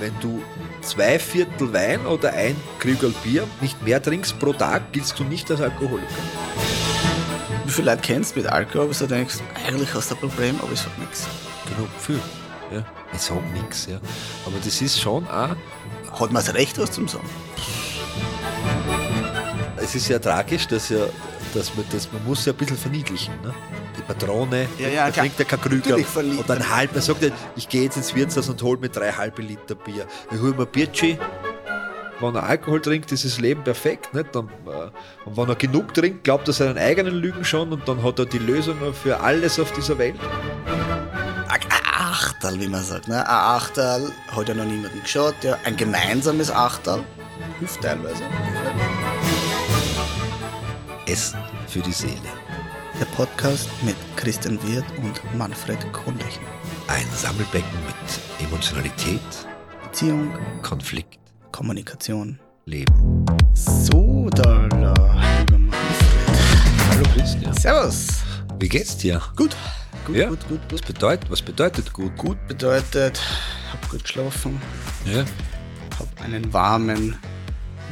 wenn du zwei Viertel Wein oder ein Krügel Bier nicht mehr trinkst pro Tag, giltst du nicht als Alkoholiker. Wie viele Leute kennst du mit Alkohol, wo du denkst, eigentlich hast du ein Problem, aber es hat nichts. Genau, viel. Ja, ich sag nichts, ja. Aber das ist schon auch, Hat man das Recht, was zum sagen? es ist ja tragisch, dass ja, dass man das, man muss ja ein bisschen verniedlichen, ne? Patrone, Ja, ja, da trinkt ja kein Krüger und ein halb, man sagt nicht, ich gehe jetzt ins Wirtshaus und hol mir drei halbe Liter Bier. Ich hol mir Bierchi. Wenn er Alkohol trinkt, ist das Leben perfekt. Nicht? Dann, äh, und wenn er genug trinkt, glaubt er seinen eigenen Lügen schon und dann hat er die Lösung für alles auf dieser Welt. Ein Achterl, wie man sagt. Ne? Ein Achterl hat ja noch niemanden geschaut. Ja. Ein gemeinsames Achterl hilft teilweise. Essen für die Seele. Der Podcast mit Christian Wirth und Manfred Kronlechner. Ein Sammelbecken mit Emotionalität, Beziehung, Konflikt, Kommunikation. Leben. So, da, da, lieber Manfred. Hallo Christian. Servus. Wie geht's dir? Gut. Gut, Ja? gut, gut, Was gut. bedeutet, was bedeutet gut? Gut bedeutet, hab gut geschlafen, Ja. hab einen warmen,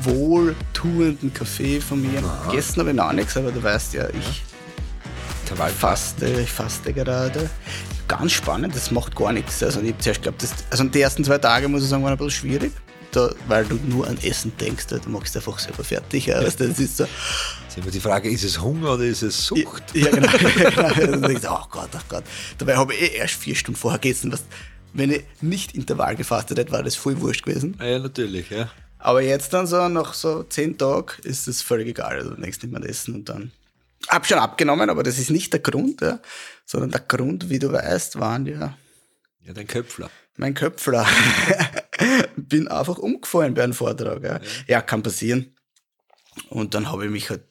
wohltuenden Kaffee von mir. Gestern habe ich noch nichts, aber du weißt ja, ich faste, ich faste gerade. Ganz spannend, das macht gar nichts. Also ich zuerst geglaubt, das, also die ersten zwei Tage, muss ich sagen, waren ein bisschen schwierig. Da, weil du nur an Essen denkst, du machst einfach selber fertig. Ja. Weißt du, Das ist so, Ist immer die Frage, ist es Hunger oder ist es Sucht? Ja, genau. genau. Dann denkst oh Gott, oh Gott. Dabei habe ich eh erst vier Stunden vorher gegessen. Was, wenn ich nicht Intervall gefastet hätte, war das voll wurscht gewesen. Ja, natürlich, ja. Aber jetzt dann so, nach so zehn Tagen, ist es völlig egal. Also du denkst nicht mehr an Essen und dann. Hab schon abgenommen, aber das ist nicht der Grund, ja, sondern der Grund, wie du weißt, waren ja Ja, dein Köpfler. mein Köpfler. Bin einfach umgefallen bei einem Vortrag. Ja, ja kann passieren. Und dann habe ich mich halt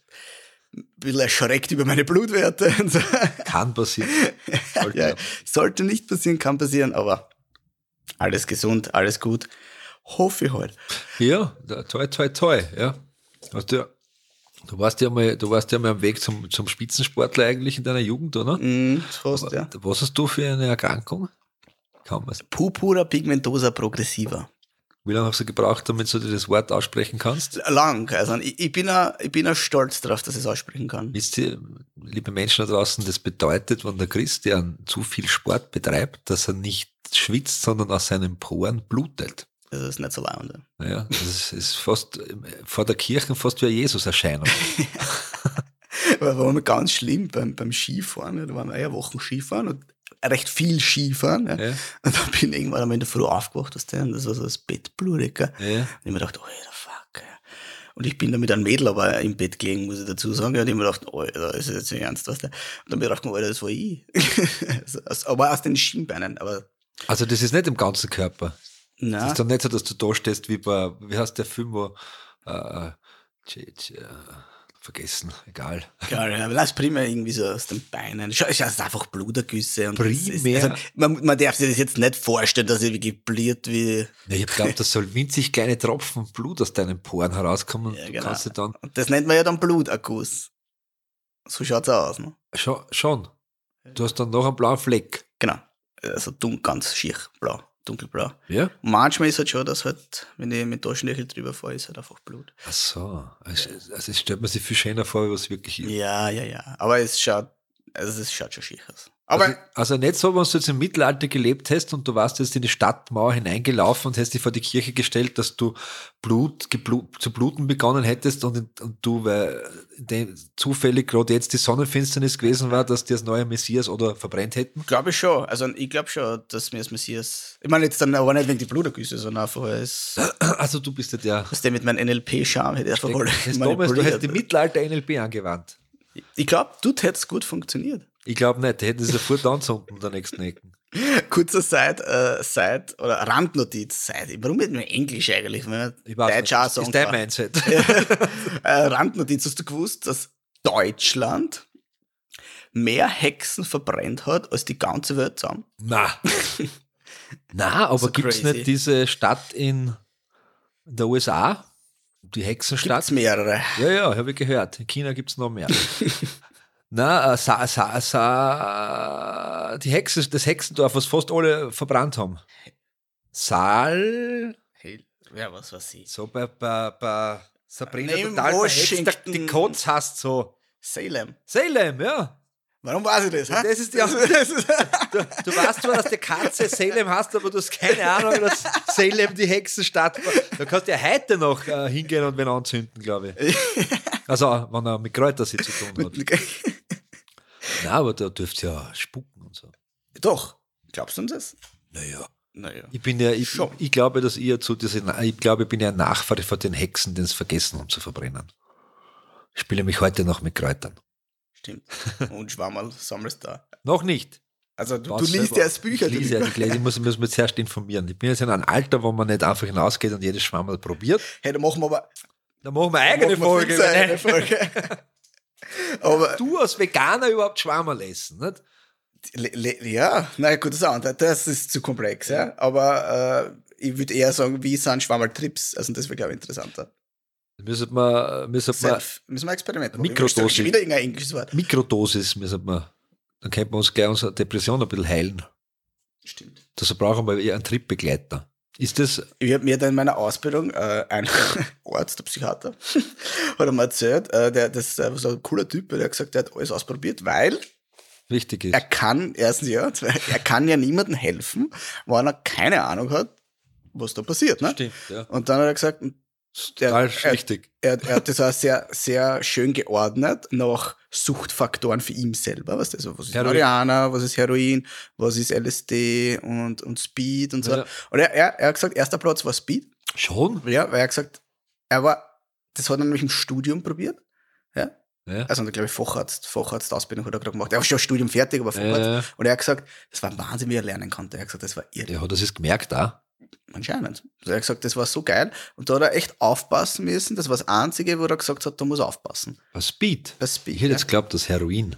ein bisschen erschreckt über meine Blutwerte. So. Kann passieren. Sollte ja, ja. sollte nicht passieren, kann passieren, aber alles gesund, alles gut. Hoffe ich halt. Ja, toi, toi, toi, ja. Hast du, ja- du warst ja mal, du warst ja mal am Weg zum, zum Spitzensportler eigentlich in deiner Jugend, oder? Mhm, fast, ja. Was hast du für eine Erkrankung? Kaum was. Purpura pigmentosa progressiva. Wie lange hast du gebraucht, damit du dir das Wort aussprechen kannst? Lang, also ich, ich bin auch, ich bin auch stolz darauf, dass ich es aussprechen kann. Wisst ihr, liebe Menschen da draußen, das bedeutet, wenn der Christ, der zu viel Sport betreibt, dass er nicht schwitzt, sondern aus seinen Poren blutet. Das ist nicht so ja. Naja, das ist, ist fast vor der Kirche fast wie eine Jesus-Erscheinung. Aber war mir ganz schlimm beim, beim Skifahren. Da waren wir ja Wochen Skifahren und recht viel Skifahren. Ja. Ja. Und dann bin ich irgendwann einmal in der Früh aufgewacht, das, und das war so das Bett blutig. Ja. Und ich mir gedacht, Alter, fuck. Ja. Und ich bin da mit einem Mädel aber im Bett gelegen, muss ich dazu sagen. Und ich mir gedacht, Alter, ist das jetzt nicht ernst, was der? Und dann bin ich gedacht, Alter, das war ich. Also, aber aus den Schienbeinen. Aber Also das ist nicht im ganzen Körper. Es na, ist doch nicht so, dass du da stehst wie bei, wie heißt der Film, wo, äh, J- äh, vergessen, egal. Ja, ja, aber lass primär irgendwie so aus den Beinen. Schau, es ist einfach Blutergüsse. Und Primär? Ist, also, man, man darf sich das jetzt nicht vorstellen, dass ich wirklich bliert wie. Ja, ich glaube, das soll winzig kleine Tropfen Blut aus deinen Poren herauskommen. Ja, genau. kannst du dann, Und das nennt man ja dann Bluterguss. So schaut's aus, ne? schon, schon. Du hast dann noch einen blauen Fleck. Genau. Also dun ganz schier blau, dunkelblau. Ja? Und manchmal ist halt schon, dass halt, wenn ich mit Taschenlächel drüber fahre, ist halt einfach Blut. Ach so. Also, also es stellt man sich viel schöner vor, wie was wirklich ist. Ja, ja, ja. Aber es schaut, also es schaut schon schier aus. Aber also, also nicht so, wenn du jetzt im Mittelalter gelebt hast und du warst jetzt in die Stadtmauer hineingelaufen und hast dich vor die Kirche gestellt, dass du Blut, geblut, zu bluten begonnen hättest und, und du, weil zufällig gerade jetzt die Sonnenfinsternis gewesen war, dass die das neue Messias oder verbrennt hätten. glaube ich schon. Also ich glaube schon, dass mir das Messias. Ich meine jetzt dann aber nicht wegen die Blutergüsse, sondern einfach als. Also du bist ja der. Was der mit meinem NLP-Charme hätte einfach Das damals, du hast die manipuliert. Mittelalter-NLP angewandt. Ich glaube, dort hätte es gut funktioniert. Ich glaube nicht, die hätten sie sofort anzünden, der nächsten Ecken. Kurzer Side, äh, Side oder Randnotiz, Side. Warum mit mir Englisch eigentlich? Wenn man Ich weiß Deutsch nicht, ist dein. Mindset. äh, Randnotiz, hast du gewusst, dass Deutschland mehr Hexen verbrennt hat als die ganze Welt zusammen? Na. Na, aber So gibt es nicht diese Stadt in der USA? Die Hexenstadt? Gibt's mehrere. Ja, ja, habe ich gehört. In China gibt es noch mehr. Na, äh, sa, sa, sa, die Hexe, das Hexendorf, was fast alle verbrannt haben. Saal. Hey, ja, was weiß ich. So bei, bei, bei Sabrina Neben total verhext, die Codes hast so. Salem. Salem, ja. Warum weiß ich das? Das ist die- das ist, Du, du weißt zwar, dass die Katze Salem hast, aber du hast keine Ahnung, dass Salem die Hexenstadt war. Da kannst du ja heute noch äh, hingehen und wen anzünden, glaube ich. Also, wenn er mit Kräutersee zu tun hat. Nein, aber da dürft ihr ja spucken und so. Doch. Glaubst du uns das? Naja. Naja. Ich bin ja, ich, Schon. ich glaube, dass ihr zu diesen, ich glaube, ich bin ja ein Nachfahre von den Hexen, die es vergessen haben zu verbrennen. Ich spiele mich heute noch mit Kräutern. Stimmt. Und Schwammerl sammelst da. Noch nicht. Also du, du liest selber. erst Bücher. Ich lese ja, ich, lese, ich muss, muss mich zuerst informieren. Ich bin jetzt in einem Alter, wo man nicht einfach hinausgeht und jedes Schwammerl probiert. hey, da machen wir aber Da machen wir eigene machen wir Folge. eine eigene Folge. aber Du als Veganer überhaupt Schwammerl essen, nicht? le, le, ja, na gut, das ist anders. Das ist zu komplex, ja. Aber äh, ich würde eher sagen, wie sind Schwammerl-Trips? Also das wäre, glaube ich, interessanter. Müssen wir, müssen wir Self. Müssen wir Experiment. Mikrodosis. Wieder irgendein englisches Wort. Mikrodosis müssen wir, dann könnten wir uns gleich unsere Depression ein bisschen heilen. Stimmt. Dazu brauchen wir eher einen Tripbegleiter. Ist das, Ich habe mir da in meiner Ausbildung äh, ein Arzt, der Psychiater, hat er mir erzählt, äh, der, das ist einfach so ein cooler Typ, der hat gesagt, der hat alles ausprobiert, weil wichtig ist? er kann, erstens ja, er kann ja niemandem helfen, wenn er keine Ahnung hat, was da passiert. Ne? Stimmt, ja. Und dann hat er gesagt, der, Total er, wichtig. er, er hat das auch sehr, sehr schön geordnet nach Suchtfaktoren für ihn selber. Was, also, was ist Heroin. Marihuana, was ist Heroin, was ist LSD und, und Speed und so. Ja. Und er, er, er hat gesagt, erster Platz war Speed. Schon? Ja, weil er hat gesagt, er war, das hat er nämlich im Studium probiert. Ja. Ja. Also, glaube ich, Facharzt, Facharztausbildung hat er gerade gemacht. Er war schon Studium fertig, aber Facharzt. Ja. Und er hat gesagt, das war Wahnsinn, wie er lernen konnte. Er hat gesagt, das war irre. Ja, hat er es gemerkt auch? Anscheinend. Also er hat gesagt, das war so geil. Und da hat er echt aufpassen müssen. Das war das Einzige, wo er gesagt hat, da muss er aufpassen. Bei Speed? Bei Speed, Ich hätte ja. jetzt geglaubt, das Heroin.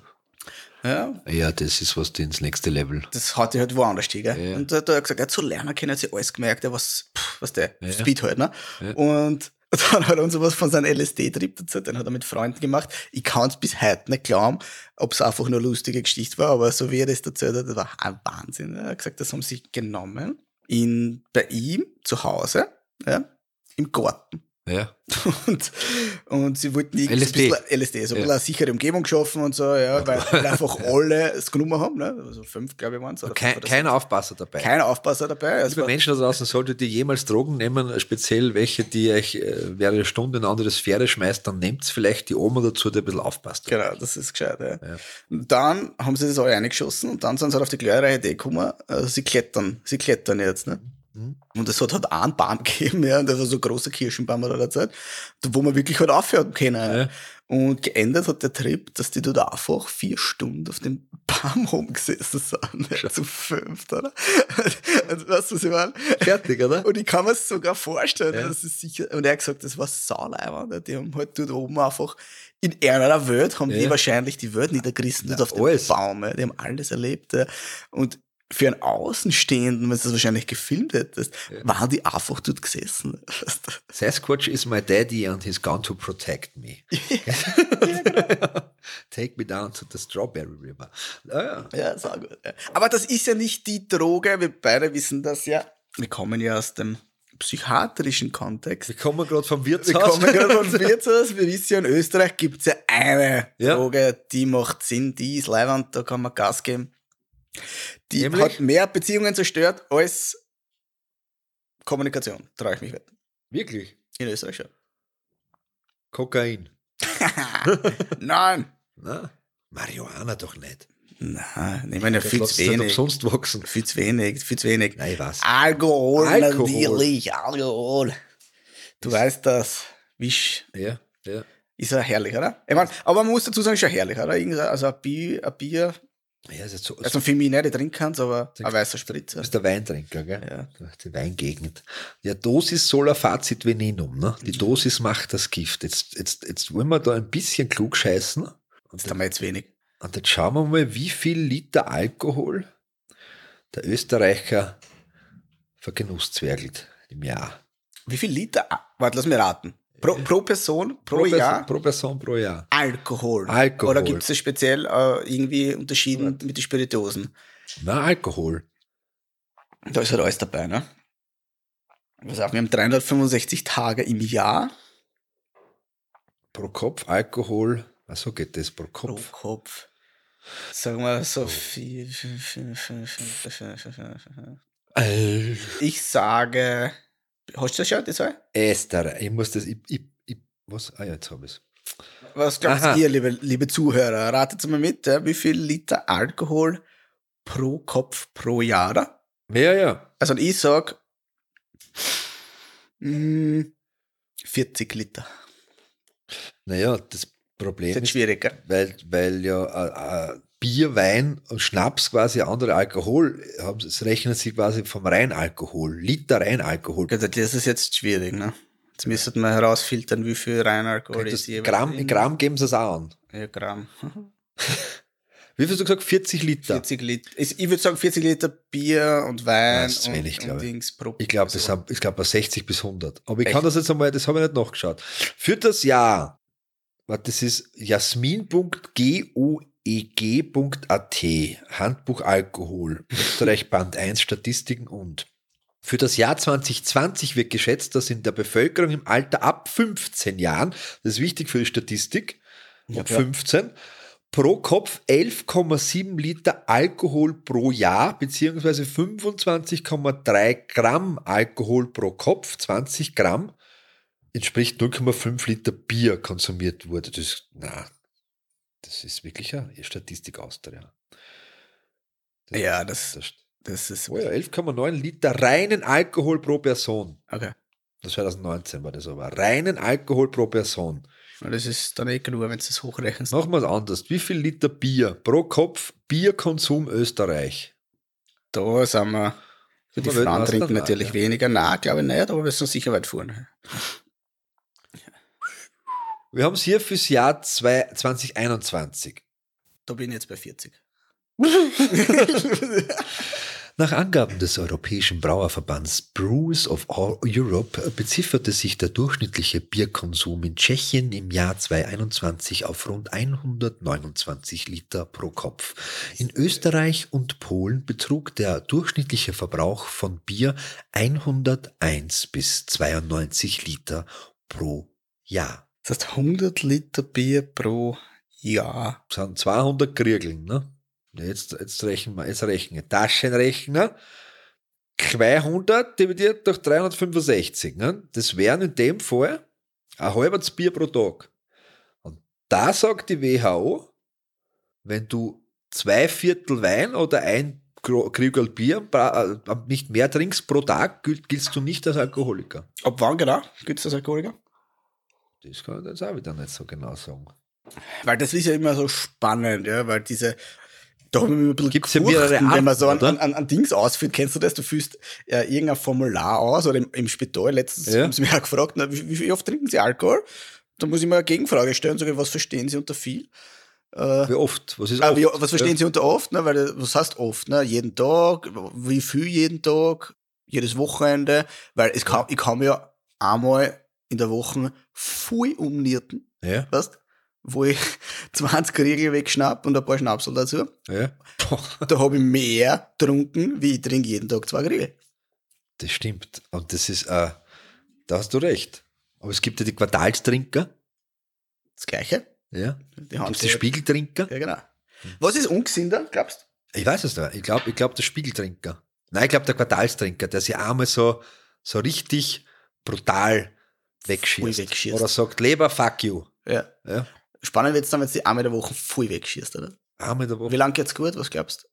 Ja, Ja, das ist was ins nächste Level. das hat er halt woanders stehen. Gell? Ja. Und da hat er gesagt, er hat so lernen können, hat sich alles gemerkt, er was, pff, was der, Ja. Speed halt, ne? Ja. Und dann hat er uns was von seinem LSD-Trip erzählt, den hat er mit Freunden gemacht. Ich kann es bis heute nicht glauben, ob es einfach nur lustige Geschichte war, aber so wie er das erzählt hat, das war ein Wahnsinn. Er hat gesagt, das haben sie genommen, in, bei ihm zu Hause, ja, im Garten. Ja. Und, und sie wollten irgendwie LSD. so ein bisschen LSD, so ein Ja. eine sichere Umgebung geschaffen und so, ja, weil, weil einfach alle es genommen haben, ne? Also fünf, glaube ich, waren es. Kein, kein Aufpasser dabei. kein Aufpasser dabei. Es Liebe Menschen da draußen, solltet ihr jemals Drogen nehmen, speziell welche, die euch äh, während der Stunde in eine andere Sphäre schmeißt, dann nehmt vielleicht die Oma dazu, die ein bisschen aufpasst. genau, das ist gescheit, ja. Ja. Und dann haben sie das alle eingeschossen und dann sind sie halt auf die glorreiche Idee gekommen, also sie klettern, sie klettern jetzt, ne? Mhm. Und es hat halt einen Baum gegeben, ja, und das war so ein großer Kirschenbaum an der Zeit, wo man wirklich halt aufhören können. Ja. Und geendet hat der Trip, dass die dort einfach vier Stunden auf dem Baum rumgesessen sind. Ja, zu fünft, oder? Also, weißt du, was ich meine? Fertig, oder? Und ich kann mir es sogar vorstellen, Ja. das ist sicher, und er hat gesagt, das war sauleibend. Die haben halt dort oben einfach, in einer Welt haben die Ja. wahrscheinlich die Welt niedergerissen, dort auf dem alles. Baum. Die haben alles erlebt. Und für einen Außenstehenden, wenn du das wahrscheinlich gefilmt hättest, waren die einfach dort gesessen. Sasquatch is my daddy and he's gone to protect me. Take me down to the Strawberry River. Ah, ja. Ja, sehr gut. ja. Aber das ist ja nicht die Droge, wir beide wissen das ja. Wir kommen ja aus dem psychiatrischen Kontext. Wir kommen gerade vom Wir Wirtshaus. kommen gerade vom Wirtshaus. Wir wissen ja, in Österreich gibt es ja eine Ja. Droge, die macht Sinn, die ist leibend, da kann man Gas geben. Die Nämlich? hat mehr Beziehungen zerstört als Kommunikation, traue ich mich wetten. Wirklich? In Österreich schon. Kokain. Nein. Na? Marihuana doch nicht. Nein, ich meine, Das viel zu wenig. umsonst wachsen. Viel zu wenig, viel zu wenig. Nein, was? Alkohol, Alkohol. natürlich, Alkohol. Du weißt das. Wisch Ja, ja. ist ja herrlich, oder? Ich mein, aber man muss dazu sagen, ist ja herrlich, oder? Also ein Bier, ein Bier Ja, ist jetzt so. also für mich nicht, ich trinke keins, aber ein weißer Spritzer. Du bist der Weintrinker, gell? Ja. Die Weingegend. Ja, Dosis sola facit venenum, ne? Die Dosis macht das Gift. Jetzt, jetzt, jetzt wollen wir da ein bisschen klug scheißen. Und Das haben wir jetzt wenig. Und jetzt schauen wir mal, wie viel Liter Alkohol der Österreicher vergenusszwergelt im Jahr. Wie viel Liter? Warte, lass mich raten. Pro, pro Person, pro, Person- Jahr Pro Person pro Jahr. Alkohol. Alkohol. Oder gibt es speziell äh, irgendwie unterschieden mit den Spirituosen? Na, Alkohol. Da ist halt alles dabei, ne? Was auch, wir haben 365 Tage im Jahr. Pro Kopf Alkohol, so geht das pro Kopf. Pro Kopf. Sagen wir so viel. Ich sage. Hast du das schon, Zahl? Österreich. Ich muss das. Ich, ich, ich, was? Ah ja, jetzt habe ich es. Was glaubt ihr, liebe, liebe Zuhörer? Ratet mal mit, wie viel Liter Alkohol pro Kopf pro Jahr? Ja, ja. Also ich sage 40 Liter. Naja, das Problem das ist, schwieriger. Weil, weil ja äh, äh, Bier, Wein und Schnaps quasi andere Alkohol haben, es rechnen sie quasi vom Reinalkohol, Liter Reinalkohol. Das ist jetzt schwierig, ne? Jetzt müsste man herausfiltern, wie viel Reinalkohol ist jeweils. Gramm, in Gramm geben sie es auch an. Ja, Gramm. wie viel hast du gesagt? 40 Liter? 40 Liter. Ich würde sagen 40 Liter Bier und Wein das ist wenig, und, glaube Dings pro Ich glaube, so. ich glaube 60 bis 100. Aber ich Echt? kann das jetzt einmal, das habe ich nicht nachgeschaut. Für das Jahr das ist jasmin.goeg.at, Handbuch Alkohol, Österreich Band 1, Statistiken und. Für das Jahr 2020 wird geschätzt, dass in der Bevölkerung im Alter ab 15 Jahren, das ist wichtig für die Statistik, ab 15, pro Kopf 11,7 Liter Alkohol pro Jahr, beziehungsweise 25,3 Gramm Alkohol pro Kopf, 20 Gramm, entspricht 0,5 Liter Bier konsumiert wurde. Das, na, das ist wirklich eine Statistik Austria. Das, ja, das, das, das ist. Oh ja, 11,9 Liter reinen Alkohol pro Person. Okay. Das 2019 war das aber. Reinen Alkohol pro Person. Das ist dann eh genug, wenn du das hochrechnest. Es anders. Wie viel Liter Bier pro Kopf Bierkonsum Österreich? Da sind wir. Für die Frauen trinken natürlich ja. weniger. Nein, glaube ich nicht, aber wir sind sicher weit vorne. Wir haben es hier fürs Jahr 2021. Da bin ich jetzt bei 40. Nach Angaben des Europäischen Brauerverbands Brews of Europe bezifferte sich der durchschnittliche Bierkonsum in Tschechien im Jahr 2021 auf rund 129 Liter pro Kopf. In Österreich und Polen betrug der durchschnittliche Verbrauch von Bier 101 bis 92 Liter pro Jahr. Das heißt 100 Liter Bier pro Jahr. Das sind 200 Kriegeln, ne? Jetzt, jetzt rechnen wir, jetzt rechnen. Taschenrechner. 200 dividiert durch 365. Ne? Das wären in dem Fall ein halbes Bier pro Tag. Und da sagt die WHO, wenn du zwei Viertel Wein oder ein Krügel Bier äh, nicht mehr trinkst pro Tag, giltst du nicht als Alkoholiker. Ab wann genau gilt es als Alkoholiker? Das kann ich jetzt auch wieder nicht so genau sagen. Weil das ist ja immer so spannend, ja, weil diese, wir ein bisschen Gibt's ja mehrere Arten, wenn man so ein, ein, ein, Dings ausführt, kennst du das? Du fühlst ja, irgendein Formular aus oder im, im Spital, letztens ja. haben sie mich auch gefragt, na, wie, wie, oft trinken sie Alkohol? Da muss ich mal eine Gegenfrage stellen, sagen, was verstehen sie unter viel? Äh, wie oft? Was ist oft? Äh, wie, was verstehen ja. sie unter oft? Ne? Weil, was heißt oft? Ne? Jeden Tag? Wie viel jeden Tag? Jedes Wochenende? Weil es kann, ich kann mir ja einmal in der Woche voll umnierten. Ja. Weißt Wo ich 20 Riegel wegschnapp und ein paar Schnapsel dazu. Ja. da habe ich mehr getrunken, wie ich trinke jeden Tag zwei Riegel. Das stimmt. Und das ist, äh, da hast du recht. Aber es gibt ja die Quartalstrinker. Das Gleiche. Ja. Die, haben die Spiegeltrinker. Ja, genau. Was ist ungesünder, glaubst du? Ich weiß es da. Ich glaube, ich glaub, der Spiegeltrinker. Nein, ich glaube, der Quartalstrinker, der sich einmal so, so richtig brutal wegschießt. wegschießt. Oder sagt, Leber, fuck you. Ja. ja. Spannend wird es dann, wenn du die einmal der Woche voll wegschießt, oder? Einmal der Woche. Wie lange geht's gut? Was glaubst du?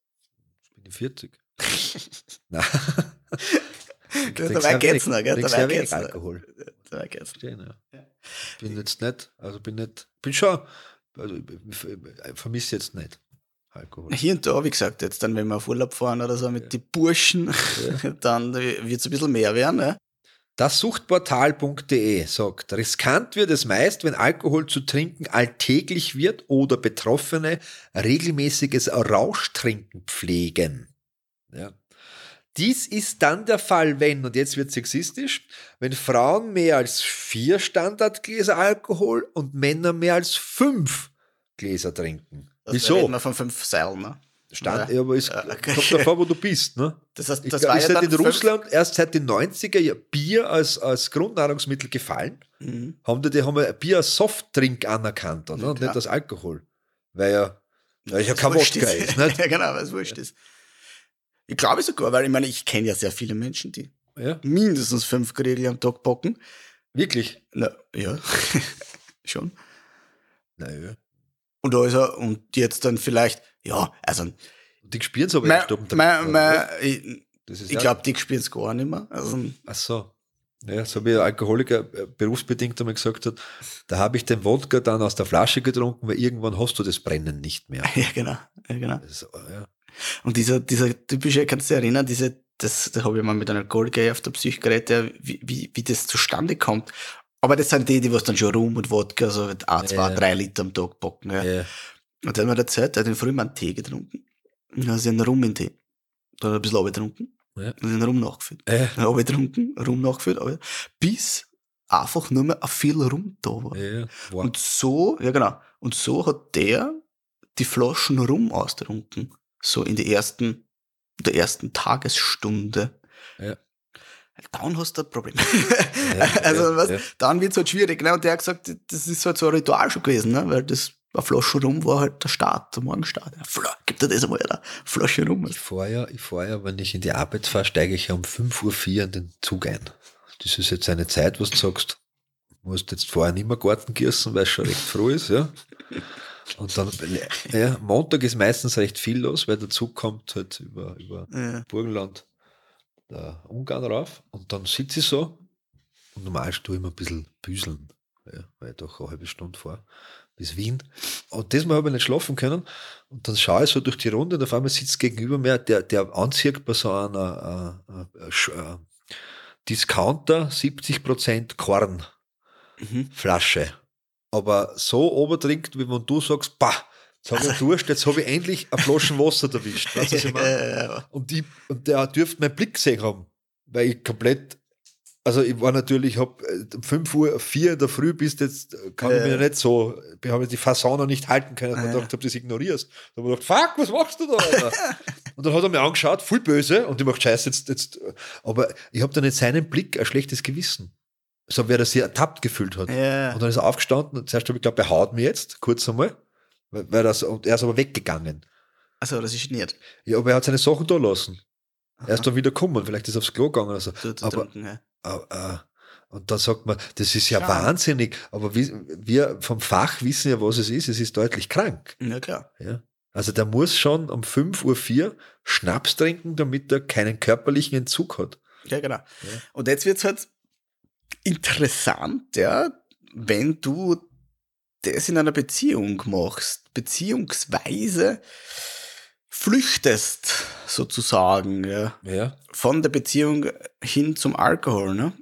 Ich bin 40. Nein. Dabei geht's noch, gell? Dabei geht's noch. Alkohol. Dabei geht's. Ja. Bin jetzt nicht, also bin nicht, bin schon, also ich vermisse jetzt nicht. Alkohol. Hier und da, wie gesagt, jetzt dann, wenn wir auf Urlaub fahren oder so mit ja. den Burschen, ja. dann wird es ein bisschen mehr werden. Ne? Das Suchtportal.de sagt, riskant wird es meist, wenn Alkohol zu trinken alltäglich wird oder Betroffene regelmäßiges Rauschtrinken pflegen. Ja. Dies ist dann der Fall, wenn, und jetzt wird sexistisch, wenn Frauen mehr als vier Standardgläser Alkohol und Männer mehr als fünf Gläser trinken. Das Wieso? Reden wir von fünf Seilen, ne? Stand, ja, aber es äh, kommt davor, wo du bist. Ne? Das heißt, ich das glaub, war ist ja halt in Russland erst seit den 90er Jahren Bier als, als Grundnahrungsmittel gefallen. Mhm. Haben die, die haben ja Bier als Softdrink anerkannt, oder? Ja, und nicht als Alkohol. Weil ja, weil ja kein Wodka ist. Nicht? ja, genau, es wurscht ist. Ich glaube sogar, weil ich meine, ich kenne ja sehr viele Menschen, die Ja, mindestens fünf Grille am Tag bocken. wirklich. Na, ja, schon. Naja. Und also, und jetzt dann vielleicht, ja, also, Die spielen so mein, stoppen. mein, mein, ich, ich glaube, die spielen es gar nicht mehr. Also, Ach so. Ja, so wie ein Alkoholiker äh, berufsbedingt einmal gesagt hat, da habe ich den Wodka dann aus der Flasche getrunken, weil irgendwann hast du das Brennen nicht mehr. ja, genau, ja, genau. Ist, ja. Und dieser, dieser typische, kannst du dich erinnern, diese, das, das habe ich mal mit einem Alkoholiker auf der Psych geredet, der, wie, wie, wie das zustande kommt. Aber das sind die, die was dann schon Rum und Wodka, so ein, zwei, Ja. drei Liter am Tag bocken. Ja. Ja. Und dann hat mir erzählt, er hat in früh mal einen Tee getrunken. Und dann hat sie einen Rum in den Tee. Dann hat er ein bisschen getrunken. Ja. Und den Rum nachgefüllt. Ja. Dann getrunken, Rum nachgefüllt, aber bis einfach nur mehr viel Rum da war. Ja. Wow. Und so, ja genau, und so hat der die Flaschen Rum austrunken. So in die ersten, der ersten Tagesstunde. Ja. Dann hast du ein Problem. Ja, also, ja, was, dann wird's halt schwierig. Ne? Und der hat gesagt, das ist halt so ein Ritual schon gewesen, ne? weil das eine Flasche Rum war halt der Start, der Morgenstart. Ja, Fla- Gib dir das einmal, eine Flasche Rum. Ich fahre ja, ich fahr ja, wenn ich in die Arbeit fahre, steige ich ja um 5.04 Uhr in den Zug ein. Das ist jetzt eine Zeit, was du sagst, du musst jetzt vorher nicht mehr Garten gießen, weil es schon recht früh ist, ja. Und dann, ja, Montag ist meistens recht viel los, weil der Zug kommt halt über, über Ja. Burgenland, der Ungarn rauf. Und dann sitze ich so und normal tue ich immer ein bisschen büseln, ja, weil ich doch eine halbe Stunde fahre bis Wien. Und das Mal habe ich nicht schlafen können. Und dann schaue ich so durch die Runde und auf einmal sitzt gegenüber mir, der, der anzieht bei so einer äh, äh, äh, Discounter 70% Kornflasche. Mhm. Aber so obertrinkt, wie wenn du sagst, bah, jetzt habe ich Durst, jetzt habe ich endlich eine Flasche Wasser erwischt. Weißt ich Und, ich, und der dürfte meinen Blick gesehen haben, weil ich komplett, also ich war natürlich, habe um 5 Uhr, 4 in der Früh bist jetzt, äh, kann ich Ja. mir nicht so, ich habe die noch nicht halten können, dass Ja. man gedacht, ob du das ignorierst. Da habe ich gedacht, fuck, was machst du da? Und dann hat er mir angeschaut, voll böse, und ich mach scheiße, jetzt, jetzt, aber ich habe dann in seinem Blick ein schlechtes Gewissen. So wie er sich ertappt gefühlt hat. ja. Und dann ist er aufgestanden und zuerst habe ich geglaubt, er haut mir jetzt, kurz einmal, weil, weil das, und er ist aber weggegangen. Also, das ist nicht. Ja, aber er hat seine Sachen da lassen. Er ist dann wieder gekommen, vielleicht ist er aufs Klo gegangen oder so. Du, du Aber, trunken, ja. Und dann sagt man, das ist ja Schade. wahnsinnig, aber wir, vom Fach wissen ja, was es ist. Es ist deutlich krank. ja, klar. Ja. Also der muss schon um 5.04 Uhr Schnaps trinken, damit er keinen körperlichen Entzug hat. Ja, genau. Und jetzt wird's halt interessant, ja, wenn du das in einer Beziehung machst, beziehungsweise flüchtest sozusagen, ja, Ja. von der Beziehung hin zum Alkohol, ne?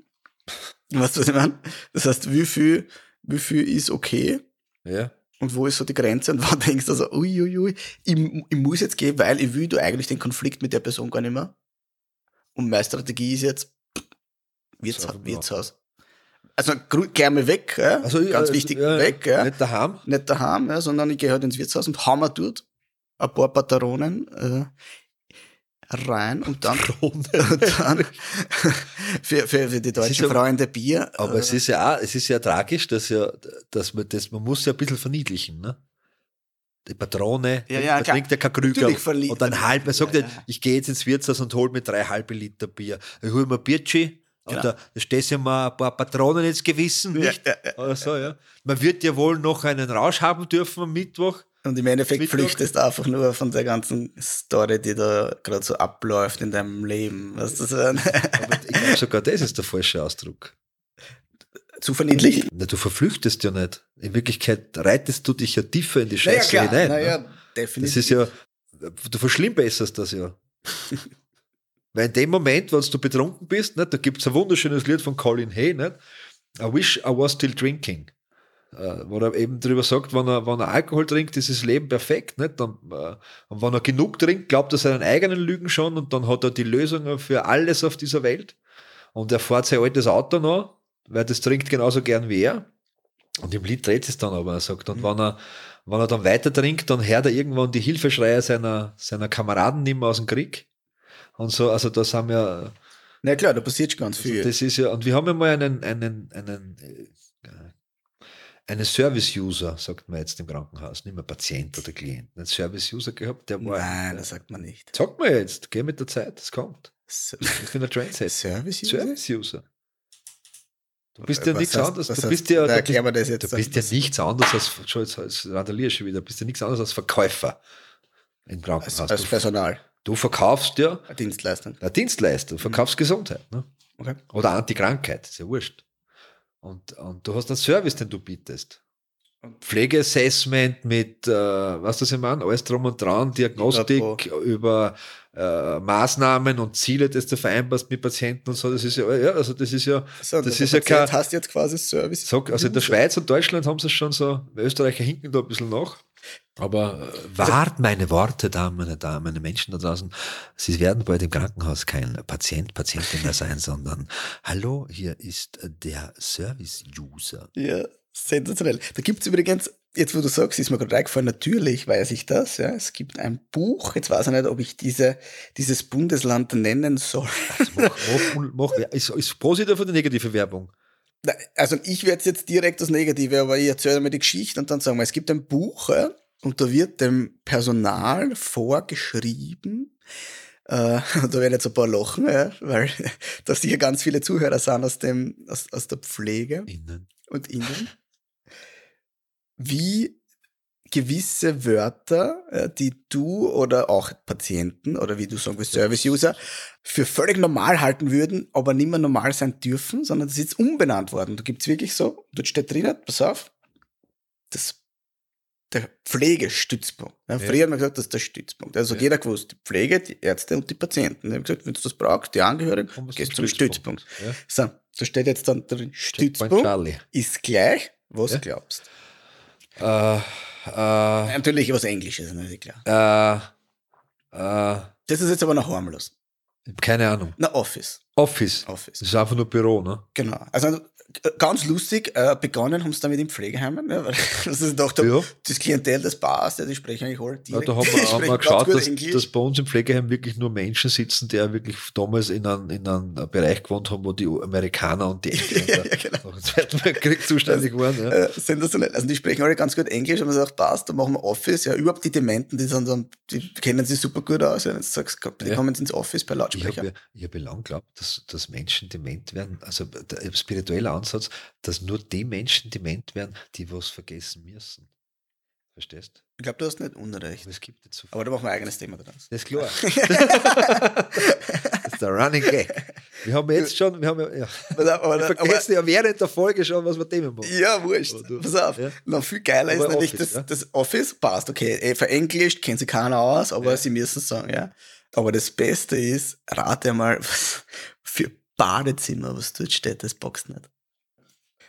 Weißt du, was ich meine? Das heißt, wie viel, wie viel ist okay Ja. und wo ist so die Grenze und wann denkst du so, uiuiui, ui, ich, ich muss jetzt gehen, weil ich will du eigentlich den Konflikt mit der Person gar nicht mehr. Und meine Strategie ist jetzt, Wirtshaus. Wirtshaus. Also mal weg, ja? Also, ganz äh, wichtig, ja, weg, ja? Nicht daheim. nicht daheim, ja, sondern ich gehe halt ins Wirtshaus und hau mir dort ein paar Patronen äh, rein und dann, und dann für, für, für die deutschen Freunde Bier. Aber äh, es ist ja auch, es ist ja tragisch, dass ja, dass man das, man muss ja ein bisschen verniedlichen, ne? Die Patrone, Ja, ja, klar. trinkt ja kein Krüger und ein halb, man sagt Ja, ja, ja. ich gehe jetzt ins Wirtshaus und hol mir drei halbe Liter Bier. Ich hole mir Biertschi Genau. und da, da stehst du mal ein paar Patronen ins Gewissen, Ja, nicht? ja, ja. Oder so, ja. Man wird ja wohl noch einen Rausch haben dürfen am Mittwoch. Und im Endeffekt Mittwoch. flüchtest du einfach nur von der ganzen Story, die da gerade so abläuft in deinem Leben. Weißt du, so Aber ich glaube sogar, das ist der falsche Ausdruck. zu verniedlichen. Na, du verflüchtest ja nicht. In Wirklichkeit reitest du dich ja tiefer in die Naja, Scheiße klar, hinein. naja, ne? definitiv. Das ist ja, du verschlimmbesserst das ja. Weil in dem Moment, wenn du betrunken bist, nicht, da gibt es ein wunderschönes Lied von Colin Hay, nicht? I wish I was still drinking. Äh, wo er eben darüber sagt, wenn er, wenn er Alkohol trinkt, ist das Leben perfekt. Nicht? Dann, äh, und wenn er genug trinkt, glaubt er seinen eigenen Lügen schon und dann hat er die Lösung für alles auf dieser Welt. Und er fährt sein altes Auto noch, weil das trinkt genauso gern wie er. Und im Lied dreht es dann aber, er sagt, und mhm. wenn er, wenn er dann weiter trinkt, dann hört er irgendwann die Hilfeschreie seiner, seiner Kameraden nicht mehr aus dem Krieg. Und so, also da sind wir. Na klar, da passiert ganz also viel. Also das ist ja, und wir haben ja mal einen, einen, einen, äh, einen Service-User, sagt man jetzt im Krankenhaus, nicht mehr Patient oder Klient, einen Service-User gehabt, der war. Nein, das sagt man nicht. Sagt man jetzt, geh mit der Zeit, das kommt. Ich bin ein Trendset. Service-User? Service-User. Du bist ja nichts anderes. Du bist ja, da du bist, jetzt du bist ja nichts anderes als, schon jetzt, als randalier schon wieder, bist ja nichts anderes als Verkäufer im Krankenhaus. Als, als Personal. Du verkaufst ja. Eine Dienstleistung. Eine Dienstleistung. Du verkaufst mhm. Gesundheit. Ne? Okay. Oder Antikrankheit, ist ja wurscht. Und, und du hast einen Service, den du bietest. Pflegeassessment mit, äh, was das ich meine, alles drum und dran, Diagnostik über äh, Maßnahmen und Ziele, das du vereinbarst mit Patienten und so, das ist ja, ja also das ist ja, so, das ist ja kein. hast jetzt quasi Service. Sag, also in der Schweiz und Deutschland haben sie es schon so, Österreicher hinken da ein bisschen nach. Aber äh, wart meine Worte, Damen, meine Damen, meine Menschen da draußen. Sie werden bald im Krankenhaus kein Patient, Patientin mehr sein, sondern hallo, hier ist der Service-User. Ja. Sensationell. Da gibt es übrigens, jetzt wo du sagst, ist mir gerade eingefallen, natürlich weiß ich das. Ja. Es gibt ein Buch, jetzt weiß ich nicht, ob ich diese, dieses Bundesland nennen soll. Also mach, mach, mach, ist, ist positive oder negative Werbung? Also ich werde jetzt direkt das Negative, aber ich erzähle mir die Geschichte und dann sagen wir, es gibt ein Buch ja, und da wird dem Personal vorgeschrieben, äh, da werden jetzt ein paar lachen, ja, weil da sicher ganz viele Zuhörer sind aus, dem, aus, aus der Pflege innen. und innen wie gewisse Wörter, die du oder auch Patienten oder wie du sagen willst, Service-User, für völlig normal halten würden, aber nicht mehr normal sein dürfen, sondern das ist jetzt umbenannt worden. Da gibt es wirklich so, dort steht drin, pass auf, das der Pflegestützpunkt. Ja, früher ja. hat man gesagt, das ist der Stützpunkt. Also ja. jeder gewusst, die Pflege, die Ärzte und die Patienten. Die haben gesagt, wenn du das brauchst, die Angehörigen, gehst zum Stützpunkt. Stützpunkt. Ja. So, so steht jetzt dann drin, Stützpunkt ist gleich, was glaubst. Äh, äh, Natürlich was Englisches, ist klar. Äh, äh, das ist jetzt aber noch harmlos. Keine Ahnung. Na, Office. Office. Office. Das ist einfach nur Büro, ne? Genau. Also ganz lustig, äh, begonnen haben sie damit in Pflegeheimen, ne, weil das ist doch ja. das Klientel, das passt, ja, die sprechen eigentlich alle direkt. Ja, da haben wir, haben wir geschaut, dass, dass, bei uns im Pflegeheim wirklich nur Menschen sitzen, die ja wirklich damals in einem, in einem Bereich gewohnt haben, wo die Amerikaner und die Engländer ja, genau. nach dem Zweiten Weltkrieg zuständig waren. Ja. Äh, sensationell. Also die sprechen alle ganz gut Englisch und man sagt, passt, da machen wir Office. Ja, überhaupt die Dementen, die, sind dann, die kennen sich super gut aus. Ja, jetzt sagst, die ja. kommen ins Office bei Lautsprecher. Ich habe ja, hab lang geglaubt, dass, dass Menschen dement werden, also der spirituelle Ansatz, dass nur die Menschen dement werden, die was vergessen müssen. Verstehst? Ich glaube, du hast nicht Unrecht. Aber, es gibt jetzt so aber da machen wir ein eigenes Thema draus. Das ist klar. das ist der Running Gag. Wir haben jetzt schon, wir haben ja, ja. Aber, wir vergessen aber, ja während der Folge schon, was wir Themen machen. Ja, wurscht. Pass auf. Ja? Noch viel geiler aber ist nämlich, Office, das, ja? das Office passt. Okay, eh, verenglischt, kennt sich keiner aus, aber ja. sie müssen sagen, ja. Aber das Beste ist, rate mal, was für Badezimmer, was dort steht, das boxt nicht.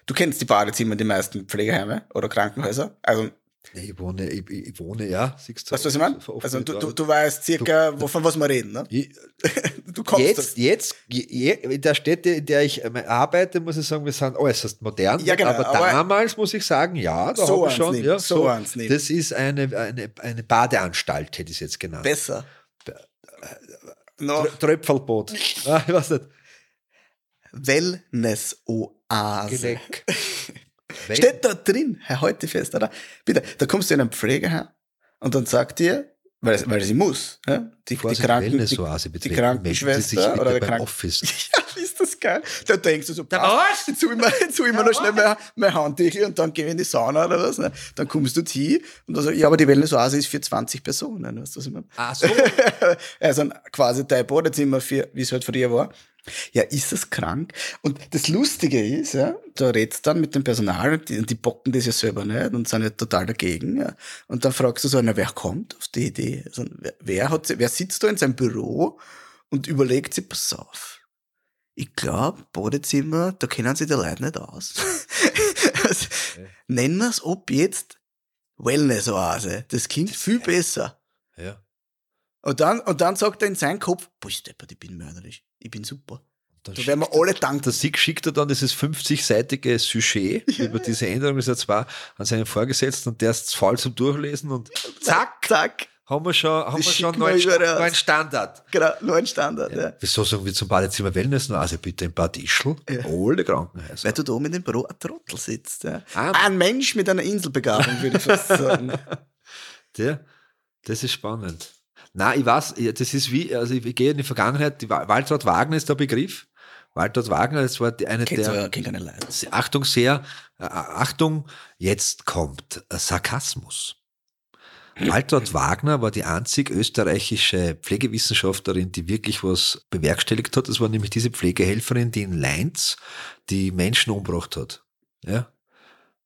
Du kennst die Badezimmer den meisten Pflegeheime oder Krankenhäuser. Also ich wohne, ich, ich wohne, ja, siehst du. Weißt du, was ich meine? Also du, du, du weißt circa, du, wovon was wir reden, ne? Ich, du kommst jetzt, jetzt, in der Städte, in der ich äh, arbeite, muss ich sagen, wir sind äußerst modern. Ja, genau, aber, aber damals muss ich sagen, ja, da so schon. Nehmen, ja, so, so. Das ist eine, eine, eine Badeanstalt, hätte ich es jetzt genannt. Besser. No. Tröpfelboot. ah, ich weiß nicht. Wellness-Oase. Steht da drin, Herr heute fest, oder? Bitte, da kommst du in ein Pflegeheim und dann sagt dir, weil, weil sie muss, ja? die, die, Kranken, die, die Krankenschwester oder der Kranken Office. ja, ist das geil. Da denkst du so, da was? Jetzt suche ich mir, noch schnell mein, mein Handtüchel und dann gehe ich in die Sauna oder was. Ne? Dann kommst du hin und dann sagst ja, aber die Wellness-Oase ist für 20 Personen. Weißt du, was ich meine? Ach so. also quasi dein Badezimmer, für, wie es halt früher war. Ja, ist das krank? Und das Lustige ist, ja, da redst dann mit dem Personal und die, die bocken das ja selber nicht und sind ja total dagegen. Ja. Und dann fragst du so, na, wer kommt auf die Idee? Also, wer, wer, hat, wer sitzt da in seinem Büro und überlegt sich, pass auf, ich glaube, Badezimmer, da kennen sich die Leute nicht aus. also, okay. Nennen wir es ob jetzt Wellness-Oase. Das klingt viel besser. Ja. Und dann, und dann sagt er in seinem Kopf, boah, Stepper, ich bin mörderisch. Ich bin super. da werden wir alle danken. Der Sieg schickt er dann dieses 50-seitige Sujet ja. über diese Änderung, das er zwar an seinen Vorgesetzten und der ist faul zum Durchlesen und zack, zack, haben wir schon, haben wir schon neuen, neuen Standard. Genau, neuen Standard, ja. ja. Wieso sagen wir zum Badezimmer Wellness noch? Also bitte ein Bad Ischl, ja. alle Krankenhäuser. Weil du da mit dem Büro ein Trottel sitzt. Ja. Ah, ein Mensch mit einer Inselbegabung, würde ich fast sagen. Der, das ist spannend. Na, ich weiß, das ist wie, also ich gehe in die Vergangenheit, die Waltraud Wagner ist der Begriff. Waltraud Wagner, das war eine Kennt der. keine Achtung sehr, äh, Achtung, jetzt kommt Sarkasmus. Waltraud Wagner war die einzig österreichische Pflegewissenschaftlerin, die wirklich was bewerkstelligt hat. Das war nämlich diese Pflegehelferin, die in Leinz die Menschen umgebracht hat. Ja?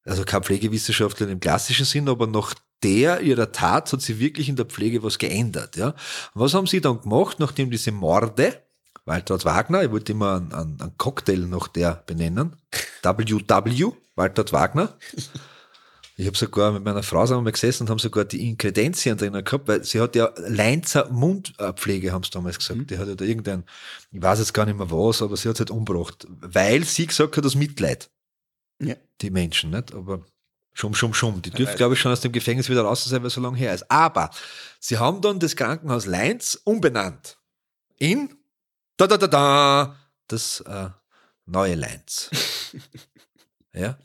Also keine Pflegewissenschaftlerin im klassischen Sinn, aber nach der ihrer Tat hat sie wirklich in der Pflege was geändert. Ja? was haben sie dann gemacht, nachdem diese Morde, Waltraud Wagner, ich wollte immer einen, einen Cocktail nach der benennen, WW, Waltraud Wagner, ich habe sogar mit meiner Frau zusammen gesessen und haben sogar die Inkredenzien drinnen gehabt, weil sie hat ja Leinzer Mundpflege, haben sie damals gesagt. Mhm. Die hat ja da irgendein, ich weiß jetzt gar nicht mehr was, aber sie hat es halt umgebracht. Weil sie gesagt hat, das Mitleid. Ja. Die Menschen, nicht? Aber Schum, schum, schum. Die dürfte, glaube ich, schon aus dem Gefängnis wieder raus sein, weil es so lange her ist. Aber sie haben dann das Krankenhaus Leinz umbenannt in da da da da das äh, neue Leinz. Ja.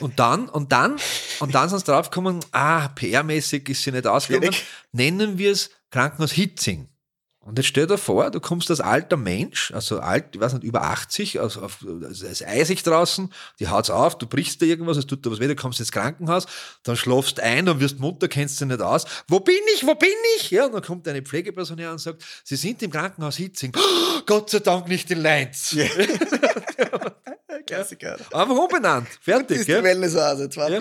Und dann, und dann, und dann sind sie draufgekommen, ah, PR-mäßig ist sie nicht ausgegangen, nennen wir es Krankenhaus Hitzing. Und jetzt stell dir vor, du kommst als alter Mensch, also alt, ich weiß nicht, über 80, also auf, also es ist eisig draußen, die haut's auf, du brichst da irgendwas, es tut dir was weh, du kommst ins Krankenhaus, dann schlafst ein, dann wirst munter, kennst du nicht aus. Wo bin ich? Wo bin ich? Ja, und dann kommt eine Pflegeperson her und sagt, Sie sind im Krankenhaus Hitzing. Oh, Gott sei Dank nicht in Leinz. Ja. Klassiker. Einfach umbenannt. Fertig. Das ist die Wellnessoase, zwei, ja.